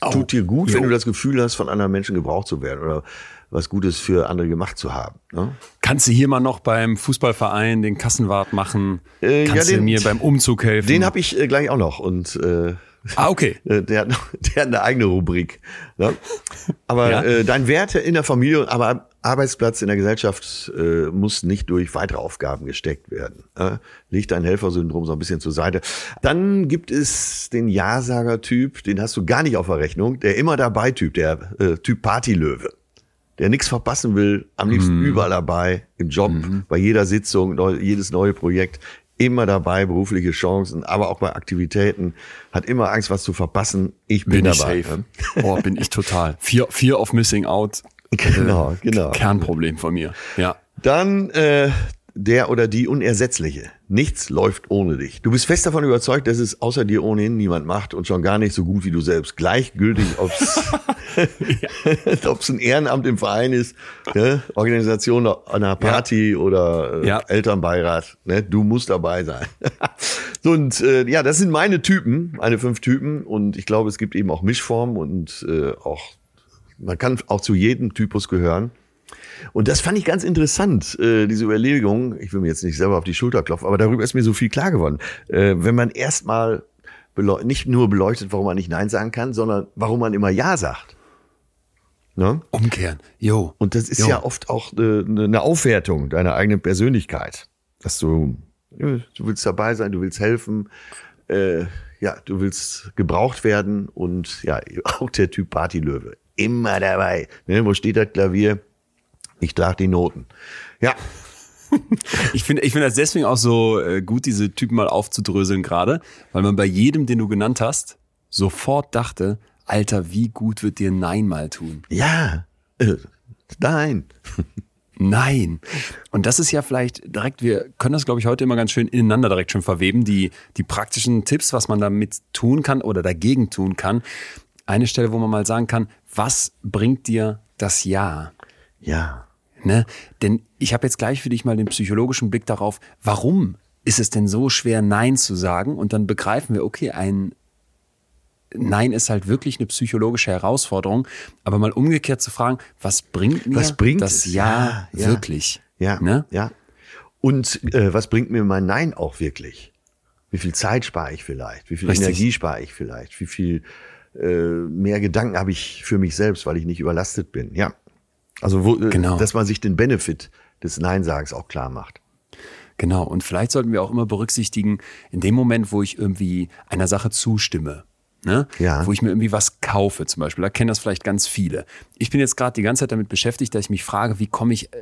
Au. Tut dir gut, Jo. wenn du das Gefühl hast, von anderen Menschen gebraucht zu werden oder was Gutes für andere gemacht zu haben. Ne? Kannst du hier mal noch beim Fußballverein den Kassenwart machen? Äh, Kannst ja, du den- mir beim Umzug helfen? Den habe ich äh, gleich auch noch und äh, Ah, okay. äh, der, hat der hat eine eigene Rubrik. Ne? Aber Ja. äh, dein Werte in der Familie, aber Arbeitsplatz in der Gesellschaft äh, muss nicht durch weitere Aufgaben gesteckt werden. Äh? Leg dein Helfersyndrom so ein bisschen zur Seite. Dann gibt es den Ja-Sager-Typ, den hast du gar nicht auf der Rechnung, der immer dabei Typ, der äh, Typ Partylöwe. Der nichts verpassen will, am liebsten überall dabei, im Job, bei jeder Sitzung, neu, jedes neue Projekt, immer dabei, berufliche Chancen, aber auch bei Aktivitäten, hat immer Angst, was zu verpassen. Ich bin, Bin ich dabei. safe. Oh, bin ich total. Fear, Fear of Missing Out. Genau, genau. Kernproblem von mir. Ja. Dann äh, der oder die Unersetzliche. Nichts läuft ohne dich. Du bist fest davon überzeugt, dass es außer dir ohnehin niemand macht und schon gar nicht so gut wie du selbst. Gleichgültig, ob's ob's ein Ehrenamt im Verein ist, ne? Organisation einer Party oder äh, Ja. Elternbeirat. Ne? Du musst dabei sein. so, und äh, ja, das sind meine Typen, meine fünf Typen. Und ich glaube, es gibt eben auch Mischformen und äh, auch man kann auch zu jedem Typus gehören. Und das fand ich ganz interessant, äh, diese Überlegung. Ich will mir jetzt nicht selber auf die Schulter klopfen, aber darüber ist mir so viel klar geworden. Äh, wenn man erstmal nicht nur beleuchtet, warum man nicht Nein sagen kann, sondern warum man immer Ja sagt. Ne? Umkehren. Jo. Und das ist Jo. ja oft auch äh, eine Aufwertung deiner eigenen Persönlichkeit. Dass du, du willst dabei sein, du willst helfen, äh, ja, du willst gebraucht werden und ja, auch der Typ Partylöwe. Immer dabei. Ne, wo steht das Klavier? Ich trage die Noten. Ja, Ich finde ich finde das deswegen auch so äh, gut, diese Typen mal aufzudröseln gerade, weil man bei jedem, den du genannt hast, sofort dachte, Alter, wie gut wird dir Nein mal tun? ja, äh, nein. Nein. Und das ist ja vielleicht direkt, wir können das, glaube ich, heute immer ganz schön ineinander direkt schon verweben, die, die praktischen Tipps, was man damit tun kann oder dagegen tun kann. Eine Stelle, wo man mal sagen kann, was bringt dir das Ja? Ja, Ne? Denn ich habe jetzt gleich für dich mal den psychologischen Blick darauf, warum ist es denn so schwer, Nein zu sagen? Und dann begreifen wir, okay, ein Nein ist halt wirklich eine psychologische Herausforderung. Aber mal umgekehrt zu fragen, was bringt mir Was bringt das Ja, ja. wirklich? ja, Ne? ja. Und äh, was bringt mir mein Nein auch wirklich? Wie viel Zeit spare ich vielleicht? Wie viel Richtig. Energie spare ich vielleicht? Wie viel äh, mehr Gedanken habe ich für mich selbst, weil ich nicht überlastet bin? Ja. Also, wo, äh, Genau. dass man sich den Benefit des Nein-Sagens auch klar macht. Genau. Und vielleicht sollten wir auch immer berücksichtigen, in dem Moment, wo ich irgendwie einer Sache zustimme, ne? Ja. wo ich mir irgendwie was kaufe zum Beispiel, da kennen das vielleicht ganz viele. Ich bin jetzt gerade die ganze Zeit damit beschäftigt, dass ich mich frage, wie komme ich äh,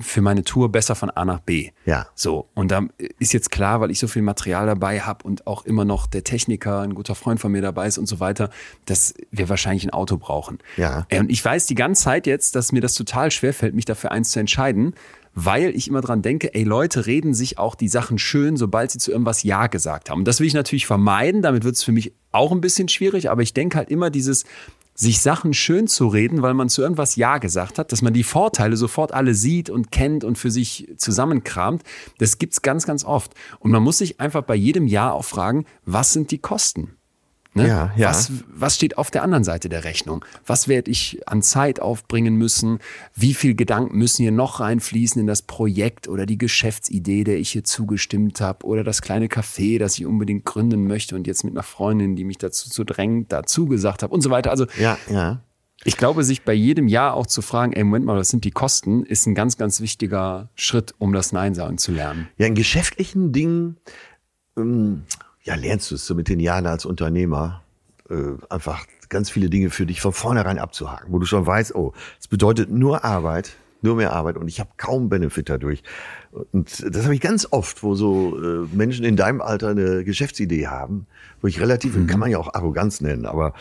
für meine Tour besser von A nach B? Ja. So, und da ist jetzt klar, weil ich so viel Material dabei habe und auch immer noch der Techniker, ein guter Freund von mir dabei ist und so weiter, dass wir wahrscheinlich ein Auto brauchen. Ja. Äh, Und ich weiß die ganze Zeit jetzt, dass mir das total schwerfällt, mich dafür eins zu entscheiden, weil ich immer dran denke, ey, Leute reden sich auch die Sachen schön, sobald sie zu irgendwas Ja gesagt haben. Und das will ich natürlich vermeiden, damit wird es für mich auch ein bisschen schwierig, aber ich denke halt immer dieses, sich Sachen schön zu reden, weil man zu irgendwas Ja gesagt hat, dass man die Vorteile sofort alle sieht und kennt und für sich zusammenkramt, das gibt's ganz, ganz oft. Und man muss sich einfach bei jedem Ja auch fragen, was sind die Kosten? Ne? Ja, ja. Was, was steht auf der anderen Seite der Rechnung? Was werde ich an Zeit aufbringen müssen? Wie viel Gedanken müssen hier noch reinfließen in das Projekt oder die Geschäftsidee, der ich hier zugestimmt habe oder das kleine Café, das ich unbedingt gründen möchte und jetzt mit einer Freundin, die mich dazu zu drängt, dazu gesagt habe und so weiter. Also Ja, ja. ich glaube, sich bei jedem Jahr auch zu fragen, ey, Moment mal, was sind die Kosten, ist ein ganz, ganz wichtiger Schritt, um das Nein sagen zu lernen. Ja, in geschäftlichen Dingen, ähm, ja, lernst du es so mit den Jahren als Unternehmer, äh, einfach ganz viele Dinge für dich von vornherein abzuhaken, wo du schon weißt, oh, es bedeutet nur Arbeit, nur mehr Arbeit und ich habe kaum Benefit dadurch. Und das habe ich ganz oft, wo so äh, Menschen in deinem Alter eine Geschäftsidee haben, wo ich relativ, kann man ja auch Arroganz nennen, aber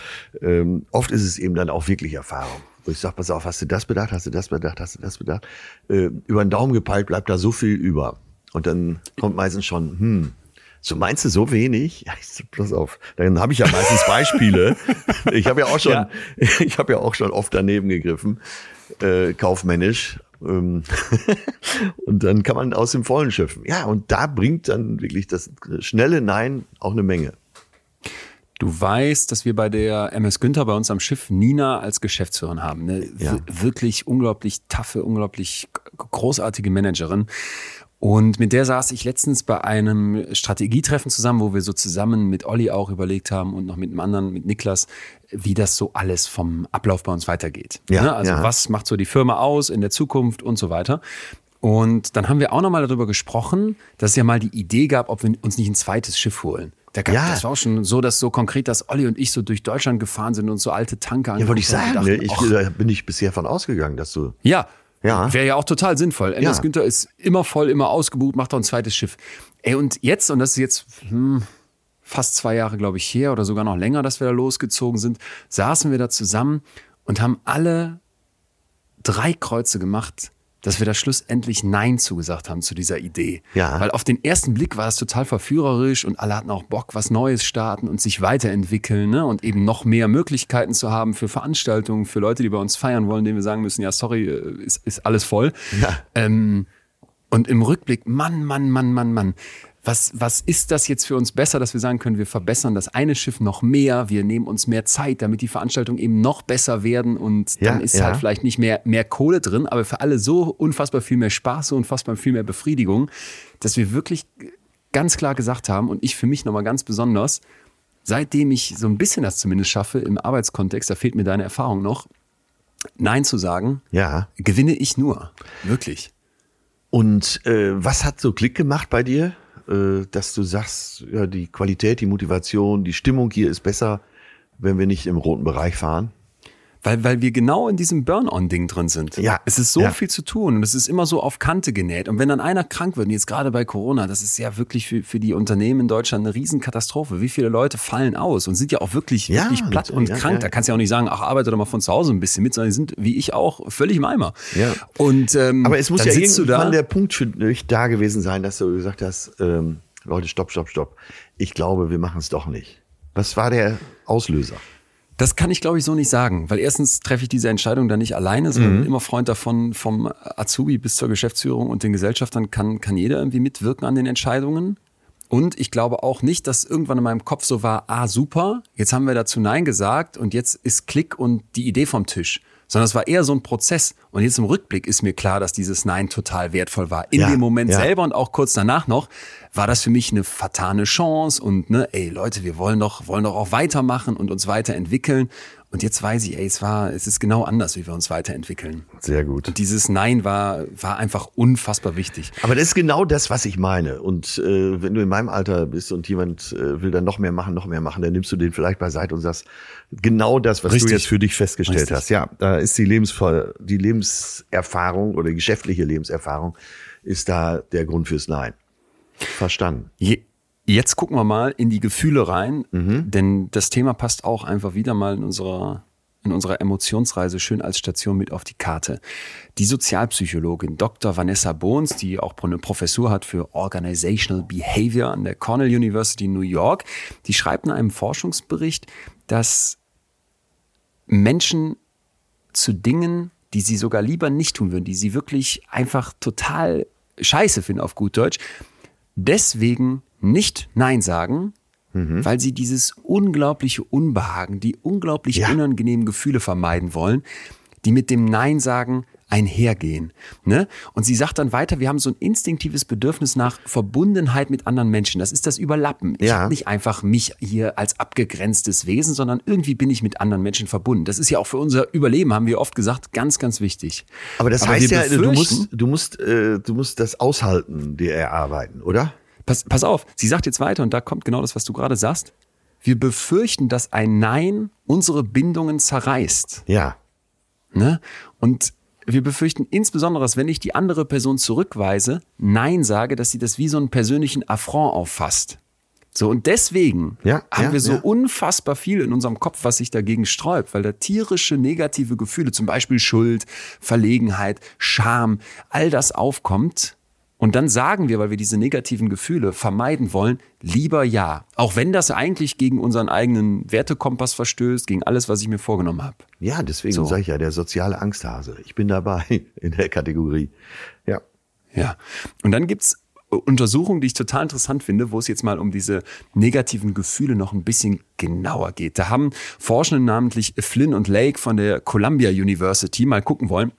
ähm, oft ist es eben dann auch wirklich Erfahrung. Wo ich sage, pass auf, hast du das bedacht, hast du das bedacht, hast du das bedacht? Äh, über den Daumen gepeilt bleibt da so viel über. Und dann kommt meistens schon, hm, so meinst du so wenig? Ja, ich sag, pass auf. Dann habe ich ja meistens Beispiele. ich habe ja auch schon, Ja. ich habe ja auch schon oft daneben gegriffen, äh, kaufmännisch. Ähm, und dann kann man aus dem Vollen schöpfen. Ja, und da bringt dann wirklich das schnelle Nein auch eine Menge. Du weißt, dass wir bei der MS Günther bei uns am Schiff Nina als Geschäftsführerin haben. Eine Ja. wirklich unglaublich taffe, unglaublich großartige Managerin. Und mit der saß ich letztens bei einem Strategietreffen zusammen, wo wir so zusammen mit Olli auch überlegt haben und noch mit einem anderen, mit Niklas, wie das so alles vom Ablauf bei uns weitergeht. Ja, Ne? Also ja. was macht so die Firma aus in der Zukunft und so weiter. Und dann haben wir auch nochmal darüber gesprochen, dass es ja mal die Idee gab, ob wir uns nicht ein zweites Schiff holen. Da gab, Ja. Das war auch schon so, dass so konkret, dass Olli und ich so durch Deutschland gefahren sind und so alte Tanker Ja, wollte ich sagen. und Ne? Ich, dachten, da bin ich bisher von ausgegangen, dass du. ja, Ja. wäre ja auch total sinnvoll. MS Ja. Günther ist immer voll, immer ausgebucht, macht doch ein zweites Schiff. Ey, und jetzt, und das ist jetzt hm, fast zwei Jahre, glaube ich, her oder sogar noch länger, dass wir da losgezogen sind, saßen wir da zusammen und haben alle drei Kreuze gemacht, dass wir da schlussendlich Nein zugesagt haben zu dieser Idee. Ja. Weil auf den ersten Blick war es total verführerisch und alle hatten auch Bock, was Neues starten und sich weiterentwickeln ne? und eben noch mehr Möglichkeiten zu haben für Veranstaltungen, für Leute, die bei uns feiern wollen, denen wir sagen müssen, ja, sorry, äh, ist, ist alles voll. Ja. Ähm, und im Rückblick, Mann, Mann, Mann, Mann, Mann. Was, was ist das jetzt für uns besser, dass wir sagen können, wir verbessern das eine Schiff noch mehr, wir nehmen uns mehr Zeit, damit die Veranstaltungen eben noch besser werden und Ja, dann ist ja. halt vielleicht nicht mehr, mehr Kohle drin, aber für alle so unfassbar viel mehr Spaß, so unfassbar viel mehr Befriedigung, dass wir wirklich ganz klar gesagt haben und ich für mich nochmal ganz besonders, seitdem ich so ein bisschen das zumindest schaffe im Arbeitskontext, da fehlt mir deine Erfahrung noch, Nein zu sagen, Ja. gewinne ich nur. Wirklich. Und äh, was hat so Klick gemacht bei dir, dass du sagst, ja, die Qualität, die Motivation, die Stimmung hier ist besser, wenn wir nicht im roten Bereich fahren? Weil, weil wir genau in diesem Burn-on-Ding drin sind. Ja. Es ist so Ja. viel zu tun und es ist immer so auf Kante genäht. Und wenn dann einer krank wird, und jetzt gerade bei Corona, das ist ja wirklich für, für die Unternehmen in Deutschland eine Riesenkatastrophe. Wie viele Leute fallen aus und sind ja auch wirklich, Ja, wirklich platt und ja, krank. Da kannst du ja auch nicht sagen, ach, arbeite doch mal von zu Hause ein bisschen mit, sondern die sind, wie ich auch, völlig im Eimer. Ja. Und, ähm, Aber es muss ja irgendwann da. der Punkt für dich da gewesen sein, dass du gesagt hast, ähm, Leute, stopp, stopp, stopp. Ich glaube, wir machen es doch nicht. Was war der Auslöser? Das kann ich, glaube ich, so nicht sagen, weil erstens treffe ich diese Entscheidung dann nicht alleine, sondern bin immer Freund davon, vom Azubi bis zur Geschäftsführung und den Gesellschaftern kann, kann jeder irgendwie mitwirken an den Entscheidungen. Und ich glaube auch nicht, dass irgendwann in meinem Kopf so war, ah, super, jetzt haben wir dazu Nein gesagt und jetzt ist Klick und die Idee vom Tisch. Sondern es war eher so ein Prozess. Und jetzt im Rückblick ist mir klar, dass dieses Nein total wertvoll war. In Ja, dem Moment ja. selber und auch kurz danach noch, war das für mich eine fatale Chance und ne, ey Leute, wir wollen doch, wollen doch auch weitermachen und uns weiterentwickeln. Und jetzt weiß ich, ey, es war, es ist genau anders, wie wir uns weiterentwickeln. Sehr gut. Und dieses Nein war, war einfach unfassbar wichtig. Aber das ist genau das, was ich meine. Und äh, wenn du in meinem Alter bist und jemand äh, will dann noch mehr machen, noch mehr machen, dann nimmst du den vielleicht beiseite und sagst, genau das, was Richtig. du jetzt für dich festgestellt Richtig. hast. Ja, da ist die, Lebensver die Lebenserfahrung oder die geschäftliche Lebenserfahrung ist da der Grund fürs Nein. Verstanden. Je, jetzt gucken wir mal in die Gefühle rein, Mhm. denn das Thema passt auch einfach wieder mal in unserer in unserer Emotionsreise schön als Station mit auf die Karte. Die Sozialpsychologin Dr. Vanessa Bohns, die auch eine Professur hat für Organizational Behavior an der Cornell University in New York, die schreibt in einem Forschungsbericht, dass Menschen zu Dingen, die sie sogar lieber nicht tun würden, die sie wirklich einfach total scheiße finden auf gut Deutsch, deswegen nicht Nein sagen, weil sie dieses unglaubliche Unbehagen, die unglaublich Ja. unangenehmen Gefühle vermeiden wollen, die mit dem Nein sagen einhergehen. Ne? Und sie sagt dann weiter, wir haben so ein instinktives Bedürfnis nach Verbundenheit mit anderen Menschen. Das ist das Überlappen. Ich Ja. habe nicht einfach mich hier als abgegrenztes Wesen, sondern irgendwie bin ich mit anderen Menschen verbunden. Das ist ja auch für unser Überleben, haben wir oft gesagt, ganz, ganz wichtig. Aber das heißt wir ja, du musst, du musst, äh, du musst das aushalten, dir erarbeiten, oder? Pass, pass auf, sie sagt jetzt weiter und da kommt genau das, was du gerade sagst. Wir befürchten, dass ein Nein unsere Bindungen zerreißt. Ja. Ne? Und wir befürchten insbesondere, dass wenn ich die andere Person zurückweise, Nein sage, dass sie das wie so einen persönlichen Affront auffasst. So, und deswegen Ja, haben ja, wir so ja. unfassbar viel in unserem Kopf, was sich dagegen sträubt, weil da tierische negative Gefühle, zum Beispiel Schuld, Verlegenheit, Scham, all das aufkommt. Und dann sagen wir, weil wir diese negativen Gefühle vermeiden wollen, lieber ja. Auch wenn das eigentlich gegen unseren eigenen Wertekompass verstößt, gegen alles, was ich mir vorgenommen habe. Ja, deswegen So. sage ich ja, der soziale Angsthase. Ich bin dabei in der Kategorie. Ja. Ja. Und dann gibt's Untersuchungen, die ich total interessant finde, wo es jetzt mal um diese negativen Gefühle noch ein bisschen genauer geht. Da haben Forschende, namentlich Flynn und Lake von der Columbia University, mal gucken wollen,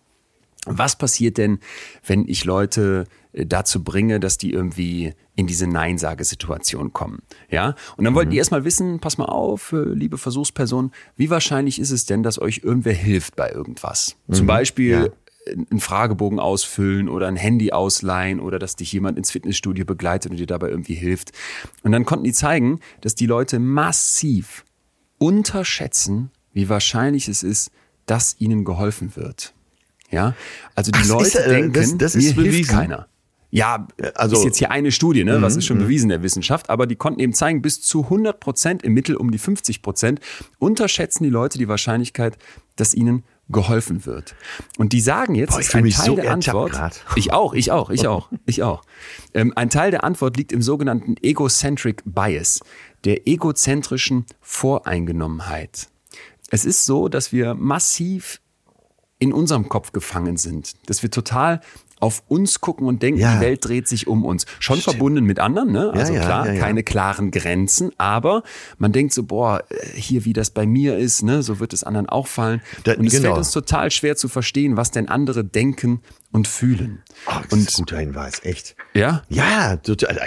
was passiert denn, wenn ich Leute äh, dazu bringe, dass die irgendwie in diese Nein-Sage-Situation kommen? Ja. Und dann wollten die erstmal wissen, pass mal auf, äh, liebe Versuchsperson, wie wahrscheinlich ist es denn, dass euch irgendwer hilft bei irgendwas? Zum Beispiel einen Fragebogen ausfüllen oder ein Handy ausleihen oder dass dich jemand ins Fitnessstudio begleitet und dir dabei irgendwie hilft. Und dann konnten die zeigen, dass die Leute massiv unterschätzen, wie wahrscheinlich es ist, dass ihnen geholfen wird. Ja, also die Ach, Leute ist, äh, denken, das- das ist mir hilft keiner. Ja, also- ist jetzt hier eine Studie, ne? Was ist schon bewiesen in der Wissenschaft, aber die konnten eben zeigen, bis zu 100 Prozent, im Mittel um die 50 Prozent, unterschätzen die Leute die Wahrscheinlichkeit, dass ihnen geholfen wird. Und die sagen jetzt, Boah, ich ein mich Teil so der Antwort. Ich auch, ich auch, ich auch, ich auch. Ähm, ein Teil der Antwort liegt im sogenannten Egocentric Bias, der egozentrischen Voreingenommenheit. Es ist so, dass wir massiv in unserem Kopf gefangen sind, dass wir total auf uns gucken und denken, Ja. die Welt dreht sich um uns. Schon verbunden mit anderen, ne? Also ja, klar, ja, ja. keine klaren Grenzen, aber man denkt so, boah, äh, hier wie das bei mir ist, ne, so wird es anderen auch fallen. Da- und es genau. fällt uns total schwer zu verstehen, was denn andere denken und fühlen. Oh, das und ist ein guter Hinweis, echt. ja, Ja, total.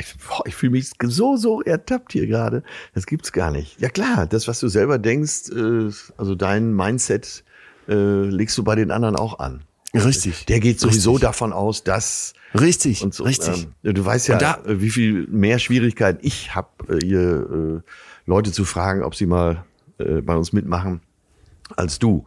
Ich fühle mich so, so ertappt hier gerade. Das gibt's gar nicht. Ja klar, das, was du selber denkst, äh, also dein Mindset äh, legst du bei den anderen auch an. richtig. Der geht sowieso Richtig. davon aus, dass Richtig, und so. richtig. Ähm, du weißt ja, da- äh, wie viel mehr Schwierigkeiten ich habe, äh, hier äh, Leute zu fragen, ob sie mal äh, bei uns mitmachen, als du.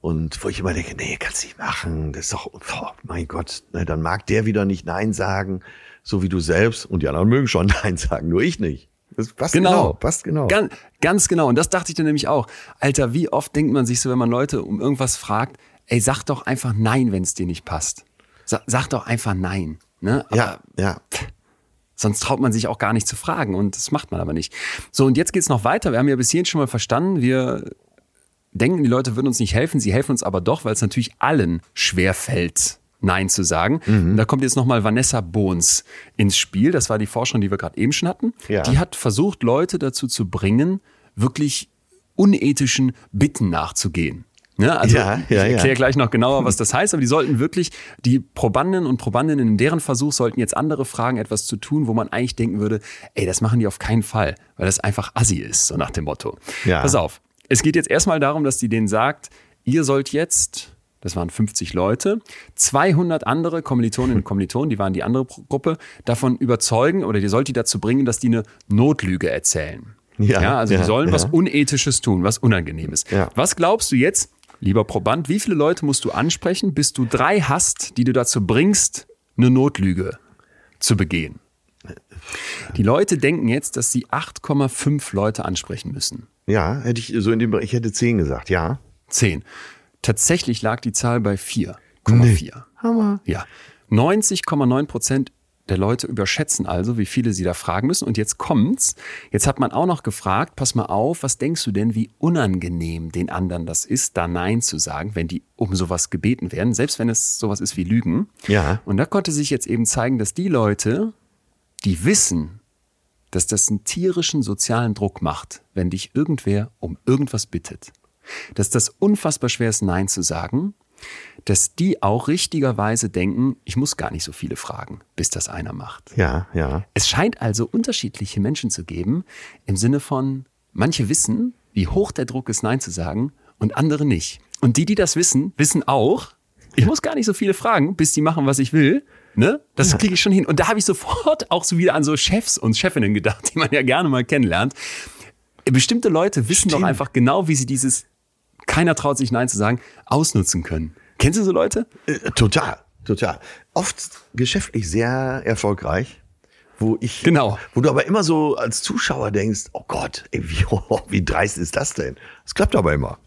Und wo ich immer denke, nee, kannst nicht machen. Das ist doch, oh, mein Gott, ne, dann mag der wieder nicht Nein sagen, so wie du selbst. Und die anderen mögen schon Nein sagen, nur ich nicht. Das passt genau, Genau. passt genau. Ganz, ganz genau. Und das dachte ich dann nämlich auch. Alter, wie oft denkt man sich so, wenn man Leute um irgendwas fragt, ey, sag doch einfach Nein, wenn es dir nicht passt. Sag, sag doch einfach Nein. Ne? Aber ja, ja. Sonst traut man sich auch gar nicht zu fragen und das macht man aber nicht. So, und jetzt geht's noch weiter. Wir haben ja bis hierhin schon mal verstanden, wir denken, die Leute würden uns nicht helfen, sie helfen uns aber doch, weil es natürlich allen schwer fällt, Nein zu sagen. Und da kommt jetzt nochmal Vanessa Bohns ins Spiel. Das war die Forscherin, die wir gerade eben schon hatten. Ja. Die hat versucht, Leute dazu zu bringen, wirklich unethischen Bitten nachzugehen. Ne? Also Ja, ich ja, ja. erkläre gleich noch genauer, was das heißt, aber die sollten wirklich, die Probanden und Probandinnen in deren Versuch sollten jetzt andere fragen, etwas zu tun, wo man eigentlich denken würde, ey, das machen die auf keinen Fall, weil das einfach assi ist, so nach dem Motto. Ja. Pass auf. Es geht jetzt erstmal darum, dass die denen sagt, ihr sollt jetzt, das waren 50 Leute, 200 andere Kommilitoninnen und Kommilitonen, die waren die andere Gruppe, davon überzeugen oder ihr sollt die dazu bringen, dass die eine Notlüge erzählen. Ja, also ja, die sollen was ja. Unethisches tun, was Unangenehmes. Ja. Was glaubst du jetzt, lieber Proband, wie viele Leute musst du ansprechen, bis du drei hast, die du dazu bringst, eine Notlüge zu begehen? Die Leute denken jetzt, dass sie 8,5 Leute ansprechen müssen. Ja, hätte ich so in dem Bereich, ich hätte zehn gesagt, ja. 10. Tatsächlich lag die Zahl bei 4,4. Hammer. Ja. 90,9 Prozent der Leute überschätzen also, wie viele sie da fragen müssen. Und jetzt kommt's. Jetzt hat man auch noch gefragt, pass mal auf, was denkst du denn, wie unangenehm den anderen das ist, da Nein zu sagen, wenn die um sowas gebeten werden, selbst wenn es sowas ist wie Lügen. Ja. Und da konnte sich jetzt eben zeigen, dass die Leute, die wissen, dass das einen tierischen sozialen Druck macht, wenn dich irgendwer um irgendwas bittet. Dass das unfassbar schwer ist, Nein zu sagen. Dass die auch richtigerweise denken, ich muss gar nicht so viele fragen, bis das einer macht. Ja, ja. Es scheint also unterschiedliche Menschen zu geben, im Sinne von, manche wissen, wie hoch der Druck ist, Nein zu sagen, und andere nicht. Und die, die das wissen, wissen auch, ich muss gar nicht so viele fragen, bis die machen, was ich will. Ne? Das kriege ich schon hin. Und da habe ich sofort auch so wieder an so Chefs und Chefinnen gedacht, die man ja gerne mal kennenlernt. Bestimmte Leute wissen doch Stimmt. einfach genau, wie sie dieses keiner traut sich Nein zu sagen, ausnutzen können. Kennst du so Leute? Äh, Total, total. Oft geschäftlich sehr erfolgreich, wo ich, Genau. wo du aber immer so als Zuschauer denkst, oh Gott, ey, wie, wie dreist ist das denn? Es klappt aber immer.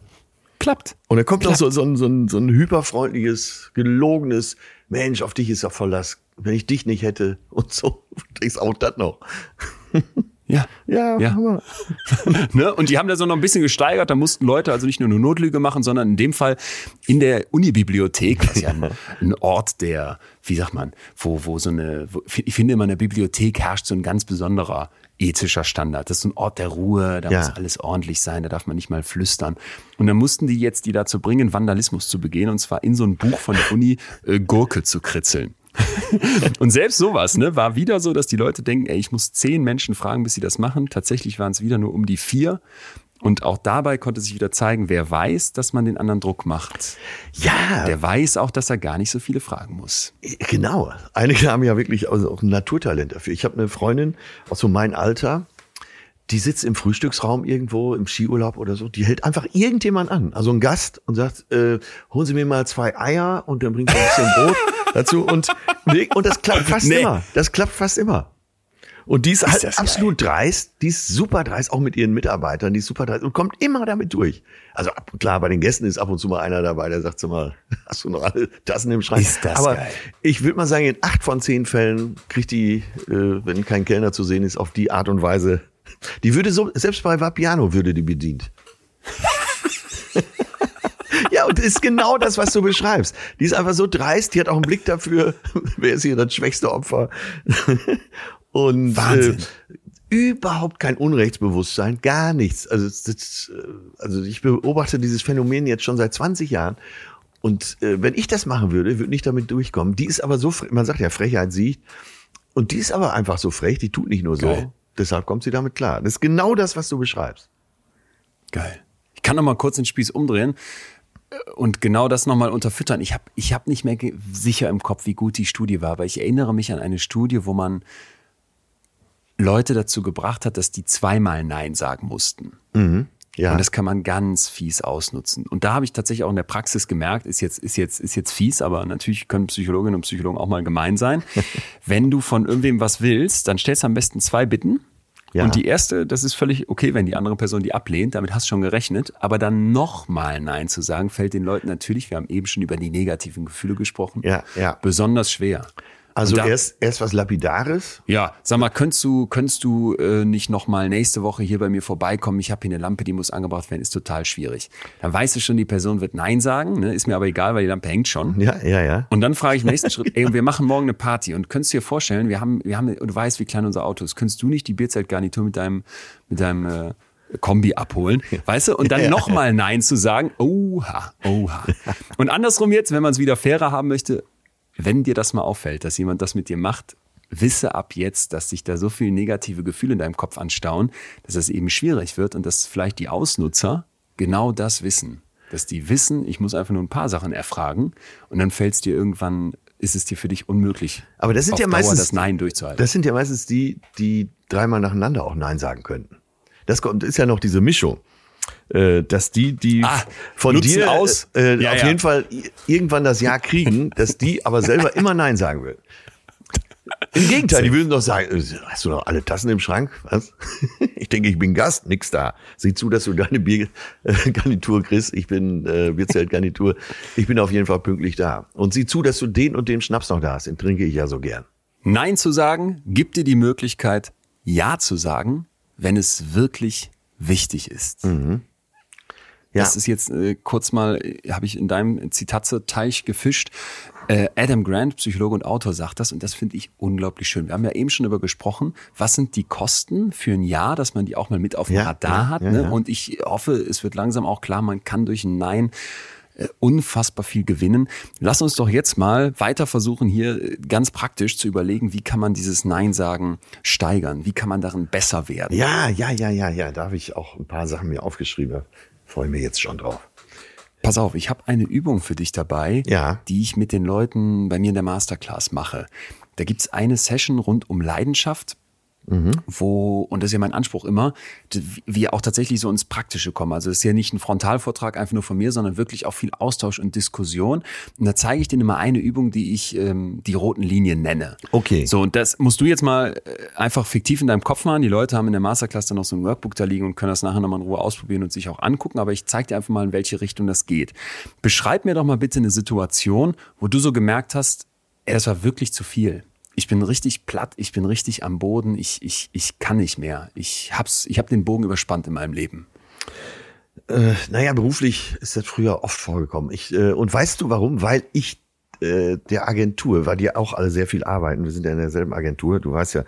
Klappt. Und dann kommt noch so, so, ein, so, ein, so ein hyperfreundliches, gelogenes, Mensch, auf dich ist doch Verlass. Wenn ich dich nicht hätte und so, ist auch das noch. Ja. Ja, Ja. Hammer. Ne? Und die haben das auch noch ein bisschen gesteigert. Da mussten Leute also nicht nur eine Notlüge machen, sondern in dem Fall in der Unibibliothek, was ja ein, ein Ort der, wie sagt man, wo, wo so eine, wo, ich finde immer in der Bibliothek herrscht so ein ganz besonderer ethischer Standard. Das ist so ein Ort der Ruhe, da Ja. muss alles ordentlich sein, da darf man nicht mal flüstern. Und dann mussten die jetzt die dazu bringen, Vandalismus zu begehen, und zwar in so ein Buch von der Uni äh, Gurke zu kritzeln. Und selbst sowas, ne, war wieder so, dass die Leute denken, ey, ich muss zehn Menschen fragen, bis sie das machen. Tatsächlich waren es wieder nur um die vier. Und auch dabei konnte sich wieder zeigen, wer weiß, dass man den anderen Druck macht. Ja, Der weiß auch, dass er gar nicht so viele fragen muss. Genau. Einige haben ja wirklich also auch ein Naturtalent dafür. Ich habe eine Freundin aus so meinem Alter, die sitzt im Frühstücksraum irgendwo im Skiurlaub oder so, die hält einfach irgendjemand an, also ein Gast und sagt, äh, holen Sie mir mal zwei Eier und dann bringt sie ein bisschen Brot dazu und und das klappt fast Nee. immer. Das klappt fast immer. Und die ist, halt das absolut dreist, die ist super dreist, auch mit ihren Mitarbeitern, die ist super dreist und kommt immer damit durch. Also ab, klar, bei den Gästen ist ab und zu mal einer dabei, der sagt so mal, hast du noch alle Tassen im Schrank? Ist das Aber geil. ich würde mal sagen, in acht von zehn Fällen kriegt die, äh, wenn kein Kellner zu sehen ist, auf die Art und Weise. Die würde so, selbst bei Vapiano würde die bedient. ja, und das ist genau das, was du beschreibst. Die ist einfach so dreist, die hat auch einen Blick dafür, wer ist hier das schwächste Opfer. und Wahnsinn. Äh, überhaupt kein Unrechtsbewusstsein, gar nichts. Also, das, äh, also ich beobachte dieses Phänomen jetzt schon seit 20 Jahren. Und äh, wenn ich das machen würde, würde nicht damit durchkommen. Die ist aber so, man sagt ja, Frechheit siegt. Und die ist aber einfach so frech, die tut nicht nur so. Geil. Deshalb kommt sie damit klar. Das ist genau das, was du beschreibst. Geil. Ich kann noch mal kurz den Spieß umdrehen und genau das noch mal unterfüttern. Ich habe ich hab nicht mehr sicher im Kopf, wie gut die Studie war, aber ich erinnere mich an eine Studie, wo man Leute dazu gebracht hat, dass die zweimal Nein sagen mussten. Ja. Und das kann man ganz fies ausnutzen. Und da habe ich tatsächlich auch in der Praxis gemerkt, ist jetzt, ist jetzt, ist jetzt fies, aber natürlich können Psychologinnen und Psychologen auch mal gemein sein. wenn du von irgendwem was willst, dann stellst du am besten zwei Bitten. Ja. Und die erste, das ist völlig okay, wenn die andere Person die ablehnt, damit hast du schon gerechnet. Aber dann nochmal Nein zu sagen, fällt den Leuten natürlich, wir haben eben schon über die negativen Gefühle gesprochen, Ja, ja. besonders schwer. Also da- erst, erst was Lapidares. ja, sag mal, könntest du, könntest du äh, nicht noch mal nächste Woche hier bei mir vorbeikommen? Ich habe hier eine Lampe, die muss angebracht werden, ist total schwierig. Dann weißt du schon, die Person wird Nein sagen, ne? ist mir aber egal, weil die Lampe hängt schon. Ja, ja, ja. Und dann frage ich im nächsten Schritt, ey, und wir machen morgen eine Party. Und könntest du dir vorstellen, wir haben, wir haben, und du weißt, wie klein unser Auto ist, könntest du nicht die Bierzeltgarnitur mit deinem, mit deinem äh, Kombi abholen, weißt du? Und dann nochmal Nein zu sagen, oha, oha. Und andersrum jetzt, wenn man es wieder fairer haben möchte, wenn dir das mal auffällt, dass jemand das mit dir macht, wisse ab jetzt, dass sich da so viele negative Gefühle in deinem Kopf anstauen, dass es eben schwierig wird und dass vielleicht die Ausnutzer genau das wissen. Dass die wissen, ich muss einfach nur ein paar Sachen erfragen und dann fällt es dir irgendwann, ist es dir für dich unmöglich, Aber das sind ja Dauer meistens das Nein durchzuhalten. Das sind ja meistens die, die dreimal nacheinander auch Nein sagen könnten. Das kommt, ist ja noch diese Mischung. Äh, dass die, die Ah, von dir aus. Äh, Ja, auf ja. jeden Fall irgendwann das Ja kriegen, dass die aber selber immer Nein sagen will. Im Gegenteil, die würden doch sagen, äh, hast du noch alle Tassen im Schrank? Was? Ich denke, ich bin Gast, nix da. Sieh zu, dass du deine Biergarnitur kriegst. Ich bin äh, Bierzeltgarnitur. Ich bin auf jeden Fall pünktlich da. Und sieh zu, dass du den und den Schnaps noch da hast. Den trinke ich ja so gern. Nein zu sagen, gibt dir die Möglichkeit, Ja zu sagen, wenn es wirklich wichtig ist. Mhm. Ja. Das ist jetzt äh, kurz mal, äh, habe ich in deinem Zitatteich gefischt. Äh, Adam Grant, Psychologe und Autor, sagt das und das finde ich unglaublich schön. Wir haben ja eben schon darüber gesprochen, was sind die Kosten für ein Jahr, dass man die auch mal mit auf dem Ja, Radar ja, hat. ne? Und ich hoffe, es wird langsam auch klar, man kann durch ein Nein äh, unfassbar viel gewinnen. Lass uns doch jetzt mal weiter versuchen, hier äh, ganz praktisch zu überlegen, wie kann man dieses Nein sagen steigern? Wie kann man darin besser werden? Ja, ja, ja, ja, ja. Da habe ich auch ein paar Sachen mir aufgeschrieben. Freue mich jetzt schon drauf. Pass auf, ich habe eine Übung für dich dabei, Ja. die ich mit den Leuten bei mir in der Masterclass mache. Da gibt's eine Session rund um Leidenschaft, wo, und das ist ja mein Anspruch immer, wir auch tatsächlich so ins Praktische kommen. Also es ist ja nicht ein Frontalvortrag einfach nur von mir, sondern wirklich auch viel Austausch und Diskussion. Und da zeige ich denen immer eine Übung, die ich ähm, die roten Linien nenne. Okay. So, und das musst du jetzt mal äh, einfach fiktiv in deinem Kopf machen. Die Leute haben in der Masterclass dann noch so ein Workbook da liegen und können das nachher nochmal in Ruhe ausprobieren und sich auch angucken. Aber ich zeige dir einfach mal, in welche Richtung das geht. Beschreib mir doch mal bitte eine Situation, wo du so gemerkt hast, ey, das war wirklich zu viel. Ich bin richtig platt, ich bin richtig am Boden, ich, ich, ich kann nicht mehr. Ich hab's, ich hab den Bogen überspannt in meinem Leben. Äh, naja, beruflich ist das früher oft vorgekommen. Ich, äh, und weißt du warum? Weil ich äh, der Agentur, weil die auch alle sehr viel arbeiten, wir sind ja in derselben Agentur, du weißt ja,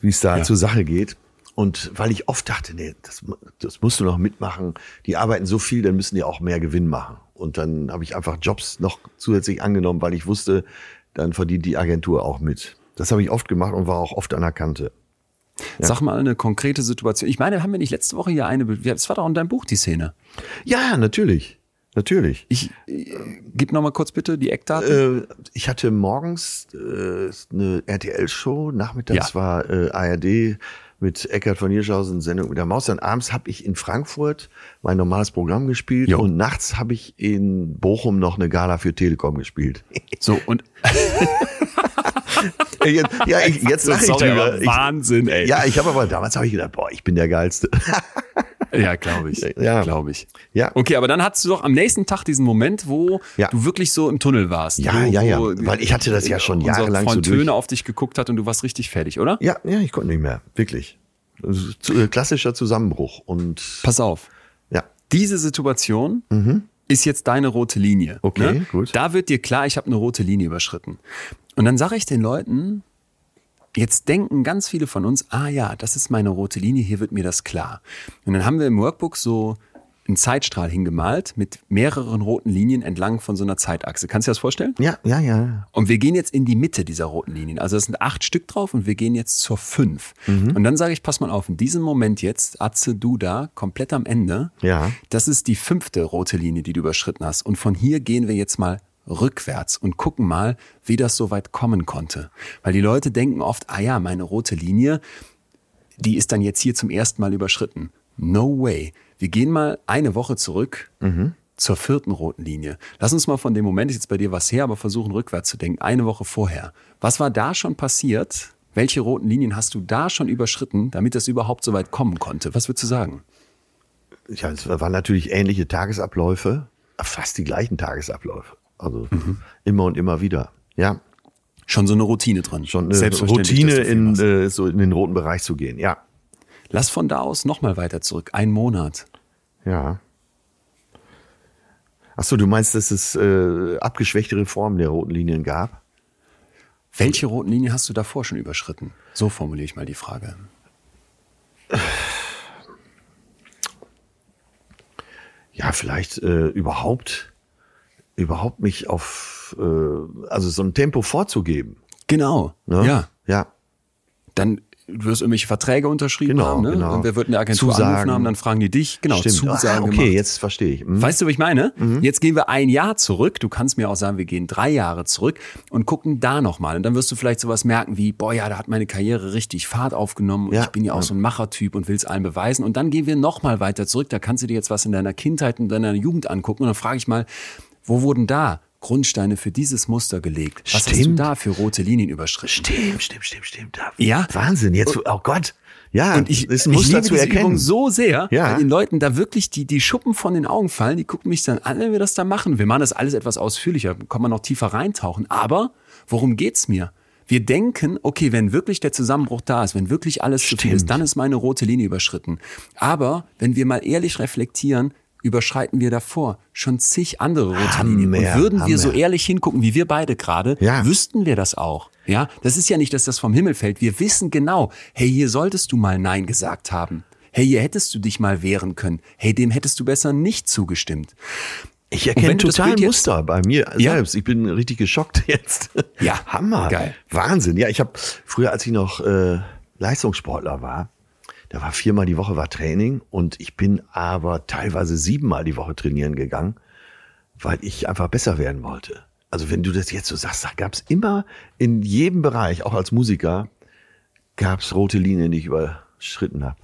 wie es da Ja. zur Sache geht. Und weil ich oft dachte, nee, das, das musst du noch mitmachen. Die arbeiten so viel, dann müssen die auch mehr Gewinn machen. Und dann habe ich einfach Jobs noch zusätzlich angenommen, weil ich wusste, dann verdient die Agentur auch mit. Das habe ich oft gemacht und war auch oft an der Kante. Sag mal eine konkrete Situation. Ich meine, haben wir nicht letzte Woche hier eine, das war doch in deinem Buch die Szene. Ja, natürlich. Natürlich. Ich, äh, gib noch mal kurz bitte die Eckdaten. Äh, ich hatte morgens äh, eine RTL-Show, nachmittags Ja. war äh, ARD mit Eckart von Hirschhausen, Sendung mit der Maus. Dann abends habe ich in Frankfurt mein normales Programm gespielt Jo. und nachts habe ich in Bochum noch eine Gala für Telekom gespielt. So, und ja, ich, jetzt lache ich drüber. Wahnsinn, ey. Ich, ja, ich habe aber damals habe ich gedacht, boah, ich bin der geilste. Ja, glaube ich. Ja. glaube ich. Ja. Okay, aber dann hattest du doch am nächsten Tag diesen Moment, wo Ja. du wirklich so im Tunnel warst. Ja, wo, ja, ja. Weil ich hatte das ja schon jahrelang so Freund durch. Töne auf dich geguckt hat und du warst richtig fertig, oder? ja, ja, ich konnte nicht mehr, wirklich. Äh, Klassischer Zusammenbruch und Pass auf. ja, Diese Situation ist jetzt deine rote Linie. Mhm. Okay, ne? gut. Da wird dir klar, ich habe eine rote Linie überschritten. Und dann sage ich den Leuten, jetzt denken ganz viele von uns, ah ja, das ist meine rote Linie, hier wird mir das klar. Und dann haben wir im Workbook so einen Zeitstrahl hingemalt mit mehreren roten Linien entlang von so einer Zeitachse. Kannst du dir das vorstellen? ja, ja, ja. Und wir gehen jetzt in die Mitte dieser roten Linien. Also es sind acht Stück drauf und wir gehen jetzt zur fünf. Mhm. Und dann sage ich, pass mal auf, in diesem Moment jetzt, Atze, du da, komplett am Ende. Ja. Das ist die fünfte rote Linie, die du überschritten hast. Und von hier gehen wir jetzt mal rückwärts und gucken mal, wie das so weit kommen konnte. Weil die Leute denken oft, ah ja, meine rote Linie, die ist dann jetzt hier zum ersten Mal überschritten. No way. Wir gehen mal eine Woche zurück zur vierten roten Linie. Lass uns mal von dem Moment, ist jetzt bei dir was her, aber versuchen rückwärts zu denken. Eine Woche vorher. Was war da schon passiert? Welche roten Linien hast du da schon überschritten, damit das überhaupt so weit kommen konnte? Was würdest du sagen? Ja, es waren natürlich ähnliche Tagesabläufe, fast die gleichen Tagesabläufe. Also Mhm. immer und immer wieder. Ja, Schon so eine Routine drin. schon eine Routine in äh, so in den roten Bereich zu gehen. Ja, Lass von da aus nochmal weiter zurück. Ein Monat. ja. Ach so, du meinst, dass es äh, abgeschwächtere Formen der roten Linien gab? Welche roten Linien hast du davor schon überschritten? So formuliere ich mal die Frage. Ja, vielleicht äh, überhaupt, überhaupt mich auf, äh, also so ein Tempo vorzugeben. Genau. Ne? Ja. Ja, Dann du wirst irgendwelche Verträge unterschrieben Genau, haben, ne? genau. Und wer wird in der Agentur Zusagen. anrufen haben, dann fragen die dich. Genau, stimmt. Zusagen ah, okay, gemacht. jetzt verstehe ich. Hm. Weißt du, was ich meine? Jetzt gehen wir ein Jahr zurück. Du kannst mir auch sagen, wir gehen drei Jahre zurück und gucken da nochmal. Und dann wirst du vielleicht sowas merken wie, boah, ja, da hat meine Karriere richtig Fahrt aufgenommen. Und Ja, ich bin ja auch so ein Machertyp und will es allen beweisen. Und dann gehen wir nochmal weiter zurück. Da kannst du dir jetzt was in deiner Kindheit und deiner Jugend angucken. Und dann frage ich mal, wo wurden da Grundsteine für dieses Muster gelegt? Was hast du Stimmt. da für rote Linien überschritten? Stimmt, stimmt, stimmt, stimmt. Ja. Wahnsinn, jetzt, oh Gott. Ja, Und ich, ist ein ich Muster liebe zu erkennen. Übung so sehr, Ja. weil den Leuten da wirklich die, die Schuppen von den Augen fallen. Die gucken mich dann an, wenn wir das da machen. Wir machen das alles etwas ausführlicher, kann man noch tiefer reintauchen. Aber worum geht's mir? Wir denken, okay, wenn wirklich der Zusammenbruch da ist, wenn wirklich alles zu viel ist, Stimmt. dann ist meine rote Linie überschritten. Aber wenn wir mal ehrlich reflektieren, überschreiten wir davor schon zig andere rote Linien. Hammer, Und würden wir so ehrlich hingucken, wie wir beide gerade, Ja. wüssten wir das auch. Ja, das ist ja nicht, dass das vom Himmel fällt. Wir wissen genau, hey, hier solltest du mal Nein gesagt haben. Hey, hier hättest du dich mal wehren können. Hey, dem hättest du besser nicht zugestimmt. Ich erkenne total jetzt- Muster bei mir Ja. selbst. Ich bin richtig geschockt jetzt. Ja. Hammer. Geil. Wahnsinn. Ja, ich habe früher, als ich noch äh, Leistungssportler war, da war viermal die Woche war Training und ich bin aber teilweise siebenmal die Woche trainieren gegangen, weil ich einfach besser werden wollte. Also wenn du das jetzt so sagst, da gab es immer in jedem Bereich, auch als Musiker, gab es rote Linien, die ich überschritten habe.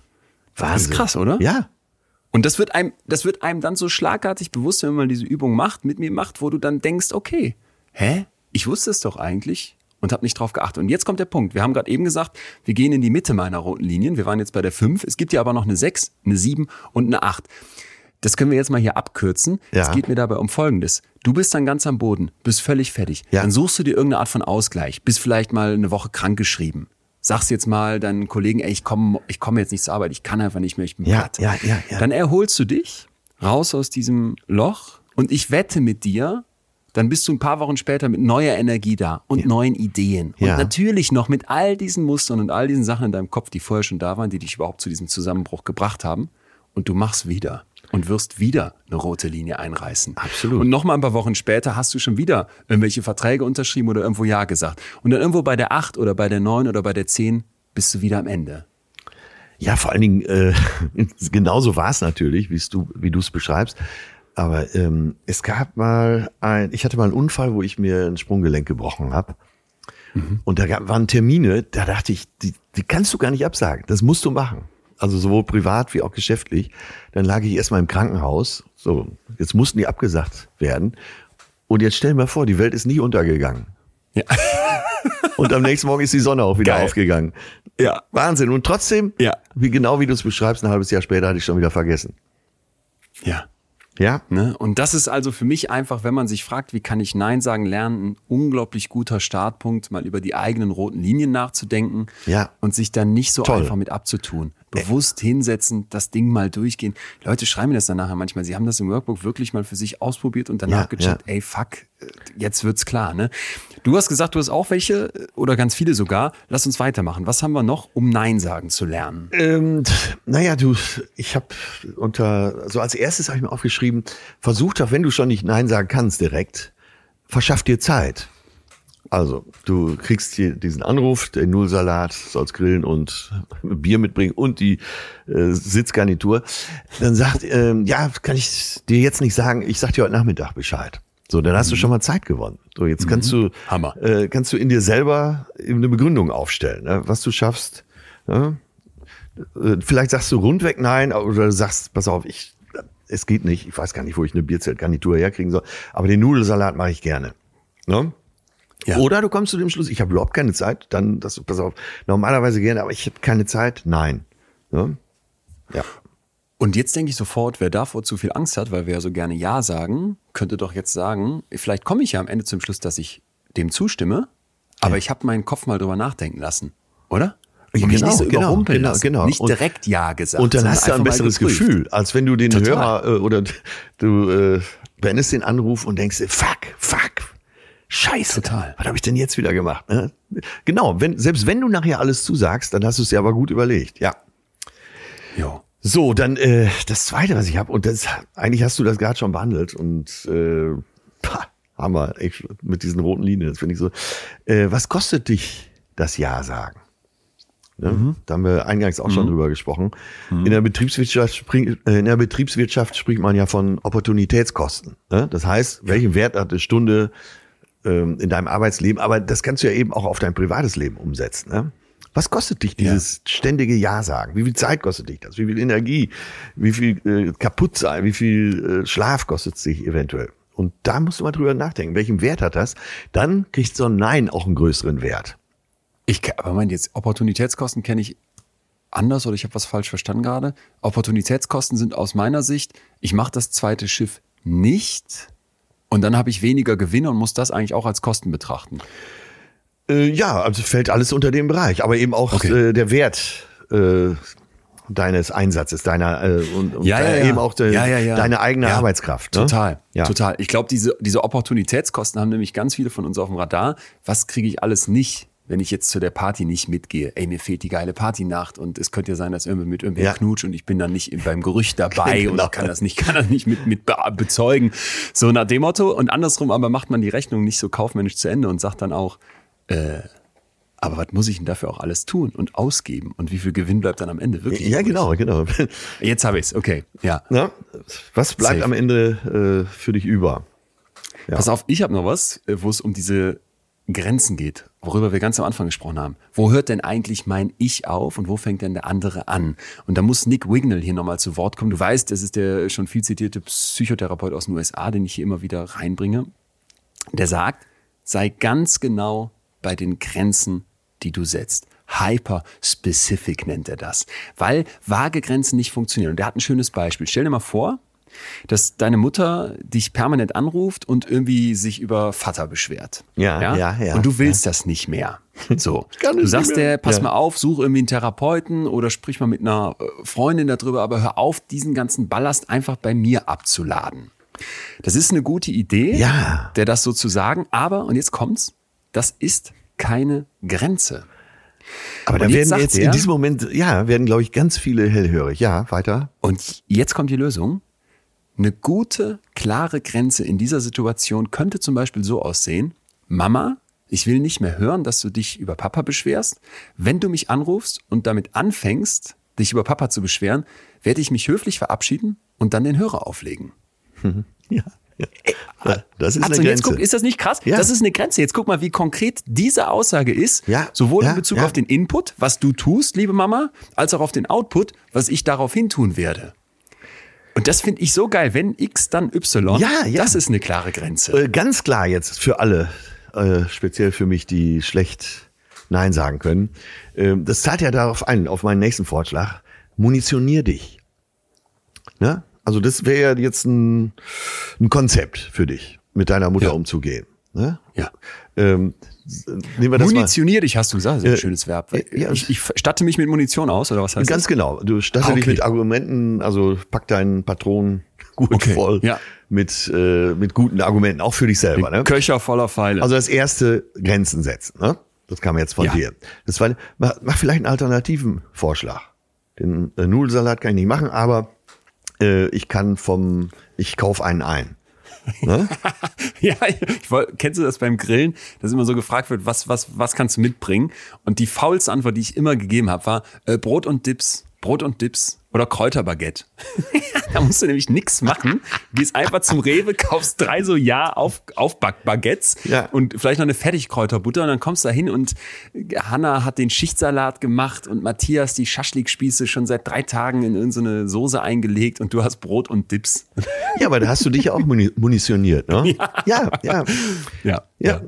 Wahnsinn. krass, oder? Ja. Und das wird einem, das wird einem dann so schlagartig bewusst, wenn man diese Übung macht, mit mir macht, wo du dann denkst, okay, hä? Ich wusste es doch eigentlich und habe nicht drauf geachtet. Und jetzt kommt der Punkt. Wir haben gerade eben gesagt, wir gehen in die Mitte meiner roten Linien. Wir waren jetzt bei der 5. Es gibt ja aber noch eine 6, eine 7 und eine 8. Das können wir jetzt mal hier abkürzen. Ja. Es geht mir dabei um Folgendes. Du bist dann ganz am Boden, bist völlig fertig. Ja. Dann suchst du dir irgendeine Art von Ausgleich, bist vielleicht mal eine Woche krank geschrieben. Sagst jetzt mal deinen Kollegen, ey, ich komme ich komm jetzt nicht zur Arbeit, ich kann einfach nicht mehr, ich bin Ja, platt. ja, ja, ja. Dann erholst du dich raus aus diesem Loch und ich wette mit dir, dann bist du ein paar Wochen später mit neuer Energie da und neuen Ideen. Und Ja. natürlich noch mit all diesen Mustern und all diesen Sachen in deinem Kopf, die vorher schon da waren, die dich überhaupt zu diesem Zusammenbruch gebracht haben. Und du machst wieder und wirst wieder eine rote Linie einreißen. Absolut. Und noch mal ein paar Wochen später hast du schon wieder irgendwelche Verträge unterschrieben oder irgendwo Ja gesagt. Und dann irgendwo bei der 8 oder bei der 9 oder bei der 10 bist du wieder am Ende. Ja, vor allen Dingen, äh, genauso war es natürlich, wie du es beschreibst. Aber ähm, es gab mal ein, ich hatte mal einen Unfall, wo ich mir ein Sprunggelenk gebrochen habe. Und da gab, waren Termine, da dachte ich, die, die kannst du gar nicht absagen. Das musst du machen. Also sowohl privat wie auch geschäftlich. Dann lag ich erstmal im Krankenhaus. So, jetzt mussten die abgesagt werden. Und jetzt stell dir mal vor, die Welt ist nie untergegangen. Ja. Und am nächsten Morgen ist die Sonne auch wieder Geil. aufgegangen. Ja. Wahnsinn. Und trotzdem, Ja. wie genau wie du es beschreibst, ein halbes Jahr später hatte ich schon wieder vergessen. Ja. Ja? Ne? Und das ist also für mich einfach, wenn man sich fragt, wie kann ich Nein sagen lernen, ein unglaublich guter Startpunkt, mal über die eigenen roten Linien nachzudenken Ja. und sich dann nicht so Toll. einfach mit abzutun. Bewusst hinsetzen, das Ding mal durchgehen. Leute schreiben mir das dann nachher manchmal, sie haben das im Workbook wirklich mal für sich ausprobiert und danach Ja, gecheckt, ja. ey fuck, jetzt wird's klar. Ne? Du hast gesagt, du hast auch welche oder ganz viele sogar. Lass uns weitermachen. Was haben wir noch, um Nein sagen zu lernen? Ähm, naja, du, ich habe unter, so als erstes habe ich mir aufgeschrieben, versuch doch, wenn du schon nicht Nein sagen kannst direkt, verschaff dir Zeit. Also, du kriegst hier diesen Anruf, der Nullsalat, sollst grillen und Bier mitbringen und die äh, Sitzgarnitur. Dann sagt, ähm, ja, kann ich dir jetzt nicht sagen, ich sag dir heute Nachmittag Bescheid. So, dann hast du schon mal Zeit gewonnen. So, jetzt kannst du, Hammer. Äh, kannst du in dir selber eine Begründung aufstellen, ne? was du schaffst. Ne? Äh, Vielleicht sagst du rundweg nein oder sagst, pass auf, ich, es geht nicht. Ich weiß gar nicht, wo ich eine Bierzeltgarnitur herkriegen soll. Aber den Nudelsalat mache ich gerne. Ne? Ja. Oder du kommst zu dem Schluss, ich habe überhaupt keine Zeit. Dann, das, pass auf, normalerweise gerne, aber ich habe keine Zeit. Nein. Ne? Ja. Und jetzt denke ich sofort, wer davor zu viel Angst hat, weil wir ja so gerne Ja sagen, könnte doch jetzt sagen, vielleicht komme ich ja am Ende zum Schluss, dass ich dem zustimme, aber ich habe meinen Kopf mal drüber nachdenken lassen, oder? Ja, mich genau, nicht so genau, überrumpeln genau, lassen. genau. Nicht Und- direkt Ja gesagt. Und dann hast du ein besseres. Gefühl, als wenn du den Total. Hörer äh, oder du äh, beendest den Anruf und denkst, fuck, fuck, scheiße, Total. was habe ich denn jetzt wieder gemacht? Ne? Genau, wenn, selbst wenn du nachher alles zusagst, dann hast du es dir aber gut überlegt. Ja. Jo. So, dann äh, das Zweite, was ich habe, und das eigentlich hast du das gerade schon behandelt und äh, pah, Hammer, echt, mit diesen roten Linien, das finde ich so. Äh, was kostet dich das Ja sagen? Ne? Da haben wir eingangs auch schon drüber gesprochen. In, der Betriebswirtschaft spring, äh, in der Betriebswirtschaft spricht man ja von Opportunitätskosten. Ne? Das heißt, welchen Wert hat eine Stunde in deinem Arbeitsleben? Aber das kannst du ja eben auch auf dein privates Leben umsetzen. Ne? Was kostet dich dieses ständige Ja sagen? Wie viel Zeit kostet dich das? Wie viel Energie? Wie viel äh, kaputt sein? Wie viel äh, Schlaf kostet es dich eventuell? Und da musst du mal drüber nachdenken. Welchen Wert hat das? Dann kriegt so ein Nein auch einen größeren Wert. Ich, aber mein jetzt Opportunitätskosten kenne ich anders oder ich habe was falsch verstanden gerade. Opportunitätskosten sind aus meiner Sicht, ich mache das zweite Schiff nicht und dann habe ich weniger Gewinne und muss das eigentlich auch als Kosten betrachten. Äh, ja, also fällt alles unter den Bereich, aber eben auch Okay. äh, der Wert, äh, deines Einsatzes, deiner äh, und, und Ja, ja, ja. eben auch de, deine eigene Arbeitskraft. Ne? Total, total. Ich glaube, diese, diese Opportunitätskosten haben nämlich ganz viele von uns auf dem Radar. Was kriege ich alles nicht, wenn ich jetzt zu der Party nicht mitgehe? Ey, mir fehlt die geile Partynacht und es könnte ja sein, dass irgendwie mit irgendwer Ja. knutscht und ich bin dann nicht beim Gerücht dabei Genau. oder kann das nicht, kann das nicht mit, mit be bezeugen. So nach dem Motto. Und andersrum aber macht man die Rechnung nicht so kaufmännisch zu Ende und sagt dann auch, äh, aber was muss ich denn dafür auch alles tun und ausgeben? Und wie viel Gewinn bleibt dann am Ende wirklich? Ja, genau, genau. Jetzt habe ich's. okay. Ja. Na, was bleibt Safe. am Ende äh, für dich über? Ja. Pass auf, ich habe noch was, äh, wo es um diese Grenzen geht, worüber wir ganz am Anfang gesprochen haben. Wo hört denn eigentlich mein Ich auf und wo fängt denn der andere an? Und da muss Nick Wignell hier nochmal zu Wort kommen. Du weißt, das ist der schon viel zitierte Psychotherapeut aus den USA, den ich hier immer wieder reinbringe. Der sagt, sei ganz genau bei den Grenzen, die du setzt. Hyper-specific nennt er das, weil vage Grenzen nicht funktionieren. Und der hat ein schönes Beispiel. Stell dir mal vor, dass deine Mutter dich permanent anruft und irgendwie sich über Vater beschwert. Ja, ja, ja, Und du willst das nicht mehr. So. Du sagst der, pass Ja. mal auf, such irgendwie einen Therapeuten oder sprich mal mit einer äh, Freundin darüber, aber hör auf, diesen ganzen Ballast einfach bei mir abzuladen. Das ist eine gute Idee, Ja. der das so zu sagen, aber, und jetzt kommt's, das ist keine Grenze. Aber da jetzt werden jetzt er- in diesem Moment, ja, werden, glaube ich, ganz viele hellhörig. Ja, weiter. Und jetzt kommt die Lösung. Eine gute, klare Grenze in dieser Situation könnte zum Beispiel so aussehen. Mama, ich will nicht mehr hören, dass du dich über Papa beschwerst. Wenn du mich anrufst und damit anfängst, dich über Papa zu beschweren, werde ich mich höflich verabschieden und dann den Hörer auflegen. Ja. ja. Das ist Atze, eine jetzt Grenze. guck, ist das nicht krass? Ja. Das ist eine Grenze. Jetzt guck mal, wie konkret diese Aussage ist. Ja, Sowohl in Bezug auf den Input, was du tust, liebe Mama, als auch auf den Output, was ich daraufhin tun werde. Und das finde ich so geil. Wenn X, dann Y. Ja, ja. Das ist eine klare Grenze. Äh, ganz klar jetzt für alle, äh, speziell für mich, die schlecht Nein sagen können. Ähm, das zahlt ja darauf ein, auf meinen nächsten Vorschlag. Munitionier dich. Ne? Also das wäre jetzt ein, ein Konzept für dich, mit deiner Mutter Ja. umzugehen. Ne? Ja. Ähm, nehmen wir das mal. Munitionier dich, hast du gesagt. Das ist ein Äh, schönes Verb. ja, ich, ich statte mich mit Munition aus, oder was heißt Ganz das? genau. Du statte Ah, dich okay. mit Argumenten, also pack deinen Patron gut Okay, voll ja. mit, äh, mit guten Argumenten, auch für dich selber. Ne? Köcher voller Pfeile. Also das erste, Grenzen setzen. Ne? Das kam jetzt von Ja. dir. Das zweite, mach, mach vielleicht einen alternativen Vorschlag. Den äh, Nudelsalat kann ich nicht machen, aber äh, ich kann vom, ich kauf einen ein. Ne? Ja, ich wollt, kennst du das beim Grillen, dass immer so gefragt wird, was, was, was kannst du mitbringen? Und die faulste Antwort, die ich immer gegeben habe, war äh, Brot und Dips, Brot und Dips oder Kräuterbaguette. da musst du nämlich nichts machen. Gehst einfach zum Rewe, kaufst drei so ja auf, Aufbackbaguettes Ja. und vielleicht noch eine Fertigkräuterbutter und dann kommst du da hin und Hanna hat den Schichtsalat gemacht und Matthias die Schaschlikspieße schon seit drei Tagen in irgendeine Soße eingelegt und du hast Brot und Dips. Ja, aber da hast du dich ja auch muni munitioniert. Ne? Ja, ja. Ja. Ja.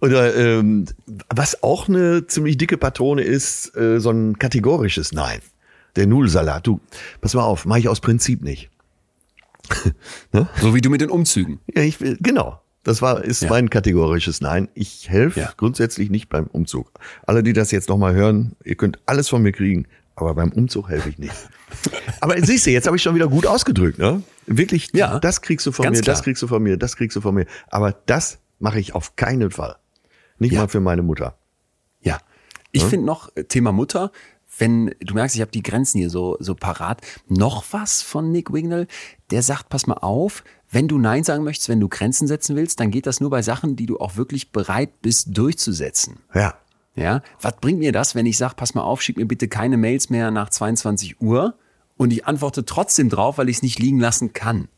Oder ähm, was auch eine ziemlich dicke Patrone ist, äh, so ein kategorisches Nein. Der Nudelsalat. Du, pass mal auf, mache ich aus Prinzip nicht. So wie du mit den Umzügen. Ja, ich will, genau. Das war, ist Ja. mein kategorisches Nein. Ich helfe Ja. grundsätzlich nicht beim Umzug. Alle, die das jetzt nochmal hören, ihr könnt alles von mir kriegen, aber beim Umzug helfe ich nicht. aber siehst du, jetzt habe ich schon wieder gut ausgedrückt, ne? Wirklich, Ja. das kriegst du von Ganz mir, das klar. kriegst du von mir, das kriegst du von mir. Aber das mache ich auf keinen Fall. Nicht Ja. mal für meine Mutter. Ja. Ich finde noch äh, Thema Mutter, wenn du merkst, ich habe die Grenzen hier so, so parat, noch was von Nick Wignell, der sagt, pass mal auf, wenn du Nein sagen möchtest, wenn du Grenzen setzen willst, dann geht das nur bei Sachen, die du auch wirklich bereit bist durchzusetzen. Ja. Ja, was bringt mir das, wenn ich sage, pass mal auf, schick mir bitte keine Mails mehr nach 22 Uhr und ich antworte trotzdem drauf, weil ich es nicht liegen lassen kann.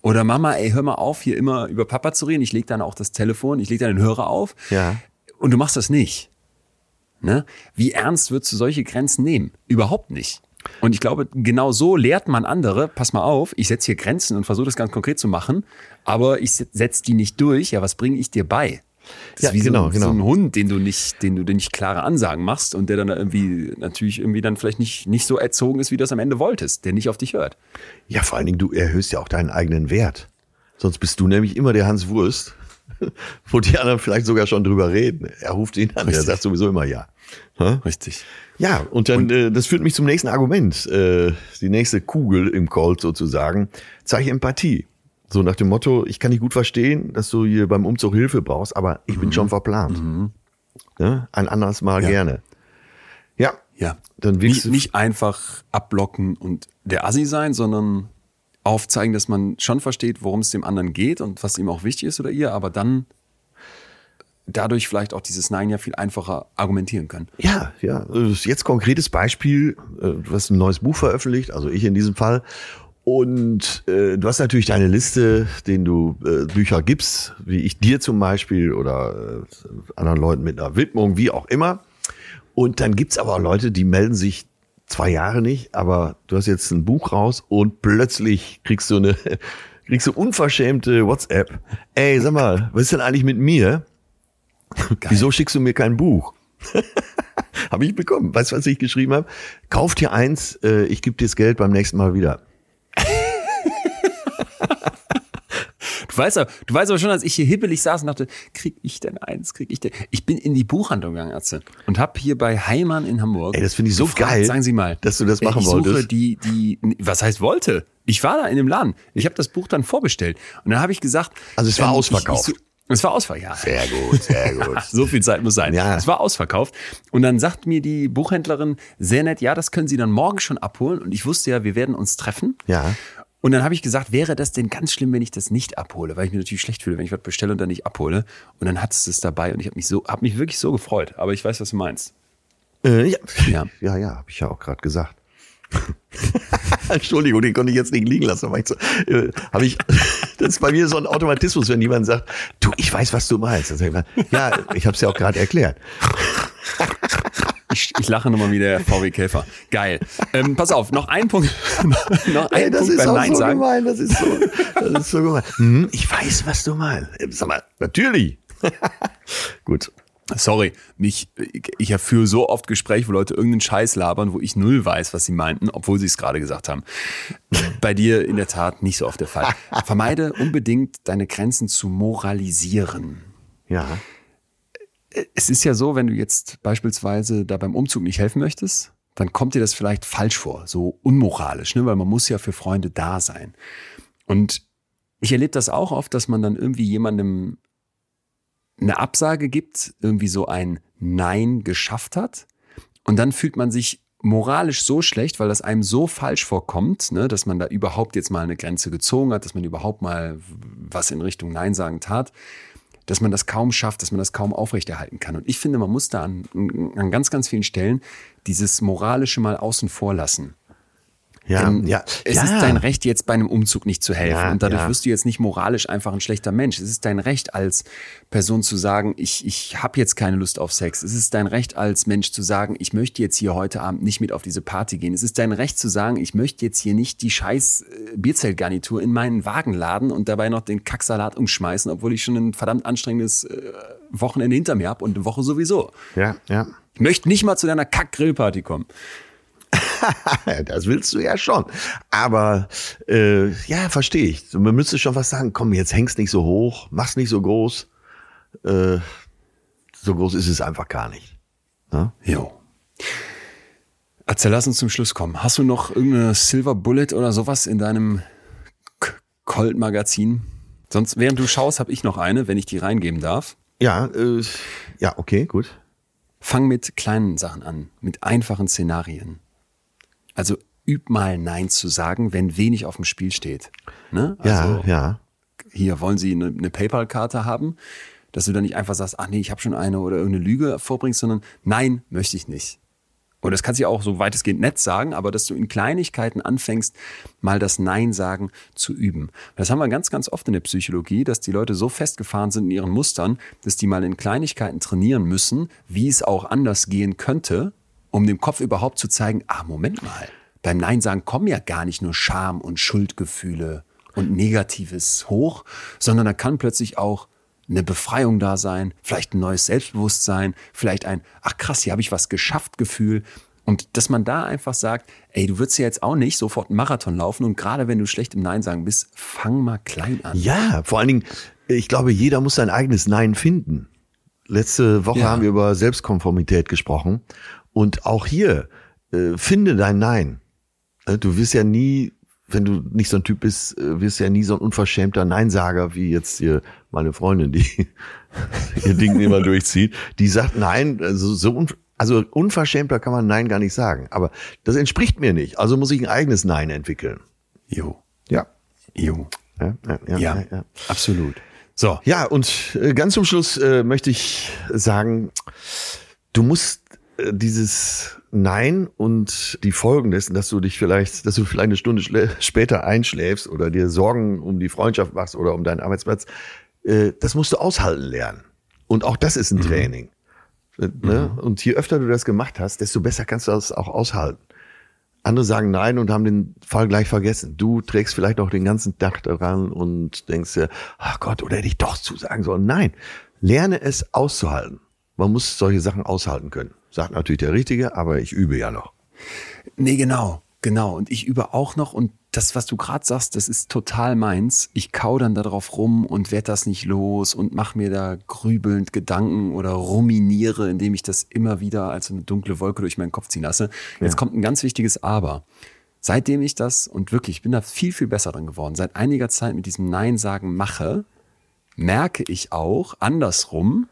Oder Mama, ey, hör mal auf, hier immer über Papa zu reden. Ich leg dann auch das Telefon, ich leg dann den Hörer auf. Ja. Und du machst das nicht. Ne? Wie ernst würdest du solche Grenzen nehmen? Überhaupt nicht. Und ich glaube, genau so lehrt man andere, pass mal auf, ich setze hier Grenzen und versuche das ganz konkret zu machen, aber ich setze die nicht durch. Ja, was bringe ich dir bei? Das Ja, ist wie genau, so, ein- genau. so ein Hund, den du nicht, den du nicht klare Ansagen machst und der dann irgendwie natürlich irgendwie dann vielleicht nicht, nicht so erzogen ist, wie du das am Ende wolltest, der nicht auf dich hört. Ja, vor allen Dingen, du erhöhst ja auch deinen eigenen Wert. Sonst bist du nämlich immer der Hans Wurst, wo die anderen vielleicht sogar schon drüber reden. Er ruft ihn an, Richtig. sagt sowieso immer ja. Hä? Richtig. Ja, und dann, äh, das führt mich zum nächsten Argument. Äh, die nächste Kugel im Colt sozusagen. Zeige Empathie. So nach dem Motto, ich kann dich gut verstehen, dass du hier beim Umzug Hilfe brauchst, aber ich bin schon verplant. Ne? Ein anderes Mal Mhm. Ja. gerne. Ja, Ja. Dann nicht, willst du- nicht einfach abblocken und der Assi sein, sondern aufzeigen, dass man schon versteht, worum es dem anderen geht und was ihm auch wichtig ist oder ihr, aber dann dadurch vielleicht auch dieses Nein ja viel einfacher argumentieren können. Ja, ja. Jetzt konkretes Beispiel. äh, Du hast ein neues Buch veröffentlicht, also ich in diesem Fall. Und äh, du hast natürlich deine Liste, denen du äh, Bücher gibst, wie ich dir zum Beispiel oder äh, anderen Leuten mit einer Widmung, wie auch immer. Und dann gibt's aber auch Leute, die melden sich zwei Jahre nicht, aber du hast jetzt ein Buch raus und plötzlich kriegst du eine, kriegst du unverschämte WhatsApp. Ey, sag mal, was ist denn eigentlich mit mir? Wieso schickst du mir kein Buch? habe ich bekommen. Weißt du, was ich geschrieben habe? Kauf dir eins, äh, ich gebe dir das Geld beim nächsten Mal wieder. Du weißt, aber, du weißt aber schon, als ich hier hibbelig saß und dachte, krieg ich denn eins, krieg ich denn? Ich bin in die Buchhandlung gegangen, Ärzte, und habe hier bei Heimann in Hamburg. Ey, das finde ich so gefragt, geil, Sagen Sie mal, dass du das machen ich suche wolltest. die, die, was heißt wollte? Ich war da in dem Laden. Ich habe das Buch dann vorbestellt und dann habe ich gesagt, ähm, Also es war ausverkauft. Ich, ich, es war ausverkauft, ja. Sehr gut, sehr gut. So viel Zeit muss sein. Ja. Es war ausverkauft. Und dann sagt mir die Buchhändlerin sehr nett, ja, das können Sie dann morgen schon abholen. Und ich wusste ja, wir werden uns treffen. Ja. Und dann habe ich gesagt, wäre das denn ganz schlimm, wenn ich das nicht abhole, weil ich mir natürlich schlecht fühle, wenn ich was bestelle und dann nicht abhole. Und dann hat es das dabei und ich habe mich so, habe mich wirklich so gefreut. Aber ich weiß, was du meinst. Äh, ja, Ja. ja, ja habe ich ja auch gerade gesagt. Entschuldigung, den konnte ich jetzt nicht liegen lassen. Aber ich so, äh, hab ich, das ist bei mir so ein Automatismus, wenn jemand sagt, du, ich weiß, was du meinst. Ich ja, ich habe es ja auch gerade erklärt. Ich, ich lache nochmal wie der VW Käfer. Geil. Ähm, pass auf, noch ein Punkt, noch ein Ey, das Punkt ist beim auch Nein so sagen. gemein, das ist so, das ist so gemein. Hm, ich weiß, was du meinst. Äh, Sag mal, natürlich. Gut. Sorry, mich, ich für so oft Gespräche, wo Leute irgendeinen Scheiß labern, wo ich null weiß, was sie meinten, obwohl sie es gerade gesagt haben. Bei dir in der Tat nicht so oft der Fall. Vermeide unbedingt deine Grenzen zu moralisieren. Ja. Es ist ja so, wenn du jetzt beispielsweise da beim Umzug nicht helfen möchtest, dann kommt dir das vielleicht falsch vor, so unmoralisch, ne? weil man muss ja für Freunde da sein. Und ich erlebe das auch oft, dass man dann irgendwie jemandem eine Absage gibt, irgendwie so ein Nein geschafft hat. Und dann fühlt man sich moralisch so schlecht, weil das einem so falsch vorkommt, ne, dass man da überhaupt jetzt mal eine Grenze gezogen hat, dass man überhaupt mal was in Richtung Nein sagen tat, dass man das kaum schafft, dass man das kaum aufrechterhalten kann. Und ich finde, man muss da an, an ganz, ganz vielen Stellen dieses Moralische mal außen vor lassen. Ja, Denn ja. Es ja. ist dein Recht, jetzt bei einem Umzug nicht zu helfen. Ja, und dadurch ja. wirst du jetzt nicht moralisch einfach ein schlechter Mensch. Es ist dein Recht als Person zu sagen, ich, ich habe jetzt keine Lust auf Sex. Es ist dein Recht als Mensch zu sagen, ich möchte jetzt hier heute Abend nicht mit auf diese Party gehen. Es ist dein Recht zu sagen, ich möchte jetzt hier nicht die scheiß äh, Bierzeltgarnitur in meinen Wagen laden und dabei noch den Kacksalat umschmeißen, obwohl ich schon ein verdammt anstrengendes äh, Wochenende hinter mir habe und eine Woche sowieso. Ja, ja. Ich möchte nicht mal zu deiner Kack-Grillparty kommen. Das willst du ja schon. Aber äh, ja, verstehe ich. Man müsste schon was sagen, komm, jetzt hängst nicht so hoch, mach's nicht so groß. Äh, so groß ist es einfach gar nicht. Ne? Jo. Erzähl, lass uns zum Schluss kommen. Hast du noch irgendeine Silver Bullet oder sowas in deinem Colt-Magazin? Sonst, während du schaust, habe ich noch eine, wenn ich die reingeben darf. Ja, äh, ja, okay, gut. Fang mit kleinen Sachen an, mit einfachen Szenarien. Also üb mal Nein zu sagen, wenn wenig auf dem Spiel steht. Ne? Ja, Also, ja. hier wollen sie eine, eine PayPal-Karte haben, dass du dann nicht einfach sagst, ach nee, ich habe schon eine oder irgendeine Lüge vorbringst, sondern nein, möchte ich nicht. Und das kannst du ja auch so weitestgehend nett sagen, aber dass du in Kleinigkeiten anfängst, mal das Nein sagen zu üben. Das haben wir ganz, ganz oft in der Psychologie, dass die Leute so festgefahren sind in ihren Mustern, dass die mal in Kleinigkeiten trainieren müssen, wie es auch anders gehen könnte, um dem Kopf überhaupt zu zeigen, ah, Moment mal, beim Nein sagen kommen ja gar nicht nur Scham und Schuldgefühle und Negatives hoch, sondern da kann plötzlich auch eine Befreiung da sein, vielleicht ein neues Selbstbewusstsein, vielleicht ein, ach krass, hier habe ich was geschafft Gefühl. Und dass man da einfach sagt, ey, du würdest ja jetzt auch nicht sofort einen Marathon laufen und gerade wenn du schlecht im Nein sagen bist, fang mal klein an. Ja, vor allen Dingen, ich glaube, jeder muss sein eigenes Nein finden. Letzte Woche Ja. haben wir über Selbstkonformität gesprochen. Und auch hier, äh, finde dein Nein. Äh, Du wirst ja nie, wenn du nicht so ein Typ bist, äh, wirst ja nie so ein unverschämter Neinsager wie jetzt hier meine Freundin, die ihr Ding immer durchzieht. Die sagt Nein, also so un, also unverschämter kann man Nein gar nicht sagen. Aber das entspricht mir nicht. Also muss ich ein eigenes Nein entwickeln. Jo, Ja. jo. Ja, ja, ja, Ja, ja, absolut. So, Ja, und äh, ganz zum Schluss äh, möchte ich sagen, du musst dieses Nein und die Folgen dessen, dass du dich vielleicht, dass du vielleicht eine Stunde später einschläfst oder dir Sorgen um die Freundschaft machst oder um deinen Arbeitsplatz, äh, das musst du aushalten lernen. Und auch das ist ein Training. Äh, Ne? Und je öfter du das gemacht hast, desto besser kannst du das auch aushalten. Andere sagen nein und haben den Fall gleich vergessen. Du trägst vielleicht noch den ganzen Tag daran und denkst dir, ach Gott, oder hätte ich doch zusagen sollen. Nein, lerne es auszuhalten. Man muss solche Sachen aushalten können. Sagt natürlich der Richtige, aber ich übe ja noch. Nee, genau, genau. Und ich übe auch noch und das, was du gerade sagst, das ist total meins. Ich kau dann da drauf rum und werd das nicht los und mach mir da grübelnd Gedanken oder ruminiere, indem ich das immer wieder als eine dunkle Wolke durch meinen Kopf ziehen lasse. Jetzt kommt ein ganz wichtiges Aber. Seitdem ich das, und wirklich, ich bin da viel, viel besser drin geworden, seit einiger Zeit mit diesem Nein sagen mache, merke ich auch andersrum,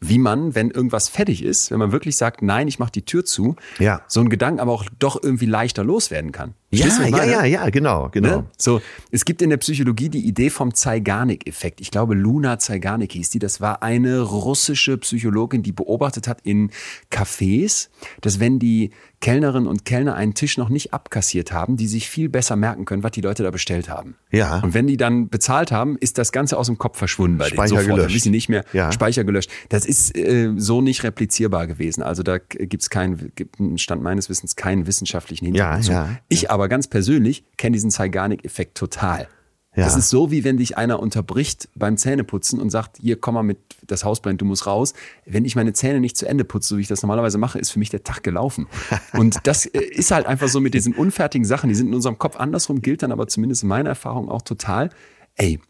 wie man, wenn irgendwas fertig ist, wenn man wirklich sagt, nein, ich mache die Tür zu, Ja. so ein Gedanken aber auch doch irgendwie leichter loswerden kann. Ja, Verstehst du, ja, ja, ja, genau, genau. Ne? So, es gibt in der Psychologie die Idee vom Zeigarnik-Effekt. Ich glaube, Luna Zeigarnik hieß die. Das war eine russische Psychologin, die beobachtet hat in Cafés, dass wenn die Kellnerinnen und Kellner einen Tisch noch nicht abkassiert haben, die sich viel besser merken können, was die Leute da bestellt haben. Ja. Und wenn die dann bezahlt haben, ist das Ganze aus dem Kopf verschwunden bei Speicher denen. Sofort. gelöscht. Dann wissen sie nicht mehr. Ja. Speicher gelöscht. Das ist äh, so nicht replizierbar gewesen. Also da gibt es keinen, gibt Stand meines Wissens keinen wissenschaftlichen Hintergrund. Ja, ja. Ich aber ganz persönlich kenne diesen Zeigarnik-Effekt total. Ja. Das ist so, wie wenn dich einer unterbricht beim Zähneputzen und sagt, hier, komm mal mit, das Haus brennt, du musst raus. Wenn ich meine Zähne nicht zu Ende putze, so wie ich das normalerweise mache, ist für mich der Tag gelaufen. Und das äh, ist halt einfach so mit diesen unfertigen Sachen, die sind in unserem Kopf andersrum, gilt dann aber zumindest in meiner Erfahrung auch total. Ey,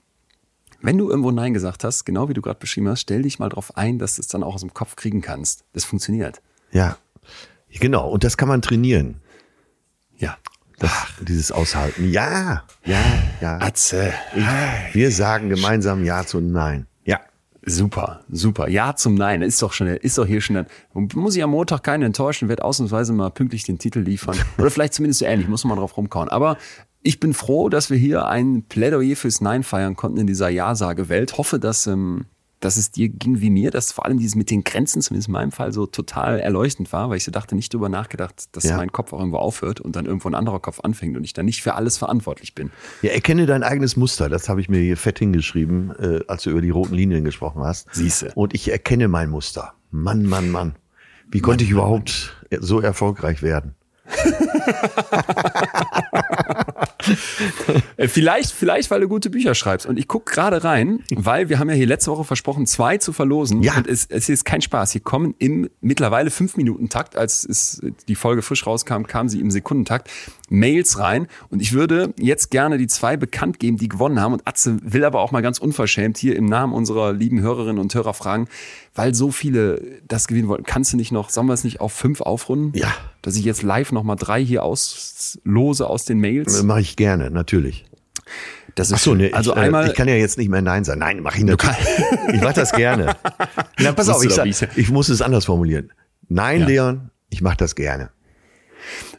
wenn du irgendwo Nein gesagt hast, genau wie du gerade beschrieben hast, stell dich mal drauf ein, dass du es dann auch aus dem Kopf kriegen kannst. Das funktioniert. Ja, genau. Und das kann man trainieren. Ja. Das, dieses Aushalten. Ja, ja, ja. Atze. Ich, wir sagen gemeinsam Ja zu Nein. Ja. Super, super. Ja zum Nein. Ist doch schon, ist doch hier schon. Dann, muss ich am Montag keinen enttäuschen, werde ausnahmsweise mal pünktlich den Titel liefern. Oder vielleicht zumindest so ähnlich, muss man mal drauf rumkauen. Aber ich bin froh, dass wir hier ein Plädoyer fürs Nein feiern konnten in dieser Ja-Sage-Welt. Hoffe, dass, ähm, dass es dir ging wie mir, dass vor allem dieses mit den Grenzen, zumindest in meinem Fall, so total erleuchtend war, weil ich so dachte, nicht drüber nachgedacht, dass Ja. mein Kopf auch irgendwo aufhört und dann irgendwo ein anderer Kopf anfängt und ich dann nicht für alles verantwortlich bin. Ja, erkenne dein eigenes Muster. Das habe ich mir hier fett hingeschrieben, äh, als du über die roten Linien gesprochen hast. Siehste. Und ich erkenne mein Muster. Mann, Mann, Mann. Wie konnte ich überhaupt so erfolgreich werden? Äh, Vielleicht, vielleicht, weil du gute Bücher schreibst. Und ich gucke gerade rein, weil wir haben ja hier letzte Woche versprochen, zwei zu verlosen. Ja. Und es, es ist kein Spaß. Hier kommen im mittlerweile fünf Minuten Takt, als es, die Folge frisch rauskam, kamen sie im Sekundentakt Mails rein. Und ich würde jetzt gerne die zwei bekannt geben, die gewonnen haben. Und Atze will aber auch mal ganz unverschämt hier im Namen unserer lieben Hörerinnen und Hörer fragen, weil so viele das gewinnen wollten. Kannst du nicht noch, sollen wir es nicht auf fünf aufrunden? Ja. Dass ich jetzt live noch mal drei hier auslose aus den Mails. Mache ich gerne, natürlich. Das ist Ach so, ne, also ich, äh, einmal ich kann ja jetzt nicht mehr Nein sagen. Nein, mache ich natürlich. Ich mache das gerne. Na, pass auf, ich, sag, ich muss es anders formulieren. Nein, Ja. Leon, ich mache das gerne.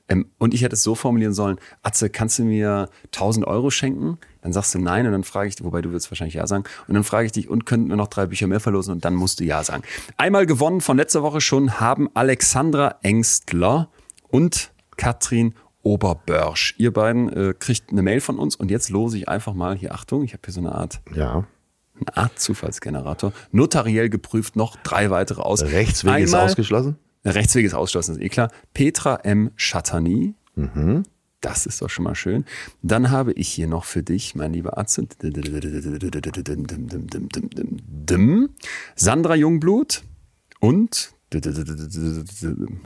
Ähm, und ich hätte es so formulieren sollen, Atze, kannst du mir 1000 Euro schenken? Dann sagst du nein und dann frage ich, wobei du würdest wahrscheinlich ja sagen. Und dann frage ich dich, und könnten wir noch drei Bücher mehr verlosen? Und dann musst du ja sagen. Einmal gewonnen von letzter Woche schon haben Alexandra Engstler und Katrin Oberbörsch. Ihr beiden äh, kriegt eine Mail von uns und jetzt lose ich einfach mal hier, Achtung, ich habe hier so eine Art, Ja. eine Art Zufallsgenerator. Notariell geprüft noch drei weitere aus. Rechtsweg ist Einmal- ausgeschlossen. Rechtsweg ist ausgeschlossen, ist eh klar. Petra M. Schattani. Das ist doch schon mal schön. Dann habe ich hier noch für dich, mein lieber Atze, Sandra Jungblut und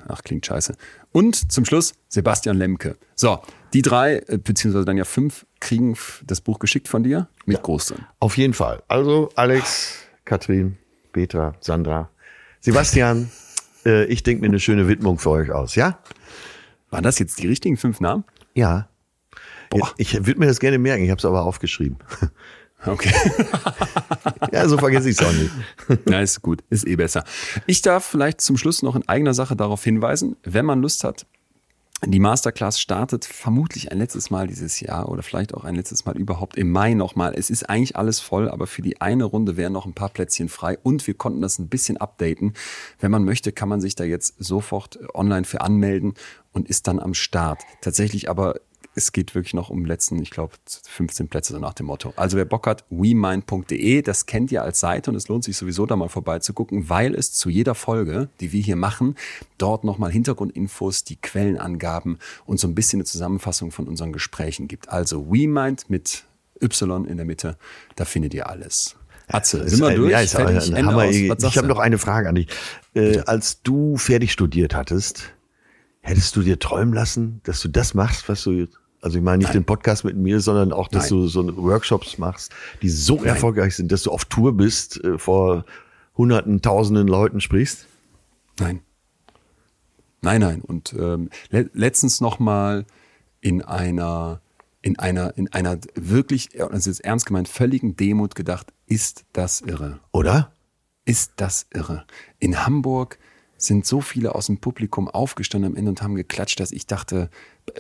ach, klingt scheiße. Und zum Schluss Sebastian Lemke. So, Die drei, äh, beziehungsweise dann ja fünf, kriegen das Buch geschickt von dir mit Groß drin. Auf jeden Fall. Also Alex, Katrin, Petra, Sandra, Sebastian, äh, ich denke mir eine schöne Widmung für euch aus, ja? Waren das jetzt die richtigen fünf Namen? Ja. Boah. Ich würde mir das gerne merken, ich habe es aber aufgeschrieben. Okay. Ja, so vergesse ich es auch nicht. Na, ist gut, ist eh besser. Ich darf vielleicht zum Schluss noch in eigener Sache darauf hinweisen, wenn man Lust hat, die Masterclass startet vermutlich ein letztes Mal dieses Jahr oder vielleicht auch ein letztes Mal überhaupt im Mai nochmal. Es ist eigentlich alles voll, aber für die eine Runde wären noch ein paar Plätzchen frei und wir konnten das ein bisschen updaten. Wenn man möchte, kann man sich da jetzt sofort online für anmelden und ist dann am Start. Tatsächlich aber es geht wirklich noch um letzten, ich glaube, 15 Plätze so nach dem Motto. Also wer Bock hat, wemind.de, das kennt ihr als Seite und es lohnt sich sowieso da mal vorbeizugucken, weil es zu jeder Folge, die wir hier machen, dort nochmal Hintergrundinfos, die Quellenangaben und so ein bisschen eine Zusammenfassung von unseren Gesprächen gibt. Also WeMind mit Y in der Mitte, da findet ihr alles. Atze, sind wir durch? Ja, ist Fertig? ein Ende Hammer. aus. Was Ich habe noch eine Frage an dich. Äh, als du fertig studiert hattest, hättest du dir träumen lassen, dass du das machst, was du also ich meine nicht den Podcast mit mir, sondern auch, dass Nein. du so Workshops machst, die so erfolgreich sind, dass du auf Tour bist, äh, vor hunderten, tausenden Leuten sprichst? Nein. Nein, nein. Und ähm, le letztens noch mal in einer, in einer, in einer wirklich, das ist jetzt ernst gemeint, völligen Demut gedacht, ist das irre? Oder? Ist das irre? In Hamburg sind so viele aus dem Publikum aufgestanden am Ende und haben geklatscht, dass ich dachte,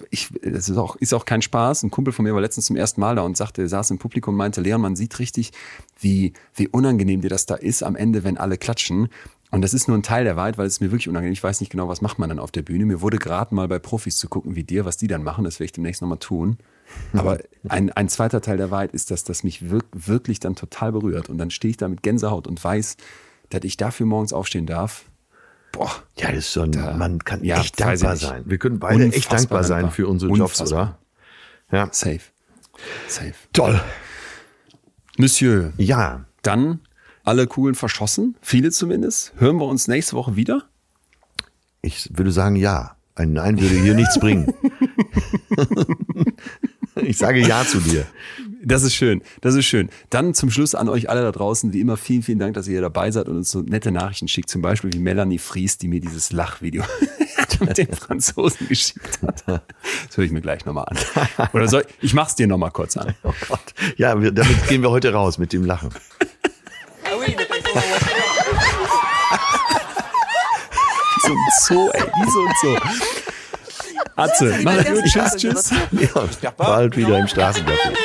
ich, das ist auch, ist auch kein Spaß. Ein Kumpel von mir war letztens zum ersten Mal da und sagte, er saß im Publikum und meinte, Leon, man sieht richtig, wie, wie unangenehm dir das da ist am Ende, wenn alle klatschen. Und das ist nur ein Teil der Wahrheit, weil es mir wirklich unangenehm. Ich weiß nicht genau, was macht man dann auf der Bühne. Mir wurde geraten, mal bei Profis zu gucken, wie dir, was die dann machen. Das werde ich demnächst nochmal tun. Aber ein, ein zweiter Teil der Wahrheit ist, dass das mich wirk wirklich dann total berührt. Und dann stehe ich da mit Gänsehaut und weiß, dass ich dafür morgens aufstehen darf. Boah, Ja, das ist so ein, Da- man kann ja, echt dankbar sein. Wir können beide echt Unfassbar dankbar sein für unsere Jobs, Unfassbar. oder? Ja. safe. Safe. Toll. Monsieur, Ja. dann alle coolen verschossen, viele zumindest. Hören wir uns nächste Woche wieder? Ich würde sagen, ja. Ein Nein würde hier nichts bringen. ich sage Ja zu dir. Das ist schön, das ist schön. Dann zum Schluss an euch alle da draußen, wie immer, vielen, vielen Dank, dass ihr hier dabei seid und uns so nette Nachrichten schickt. Zum Beispiel wie Melanie Fries, die mir dieses Lachvideo mit den Franzosen geschickt hat. Das höre ich mir gleich nochmal an. Oder soll ich, ich mach's dir nochmal kurz an. Oh Gott. Ja, wir, damit gehen wir heute raus mit dem Lachen. So ein Zoo, ey, wie so ein Zoo. Atze, mach gut, tschüss, tschüss. Ja, bald wieder im Straßencafé.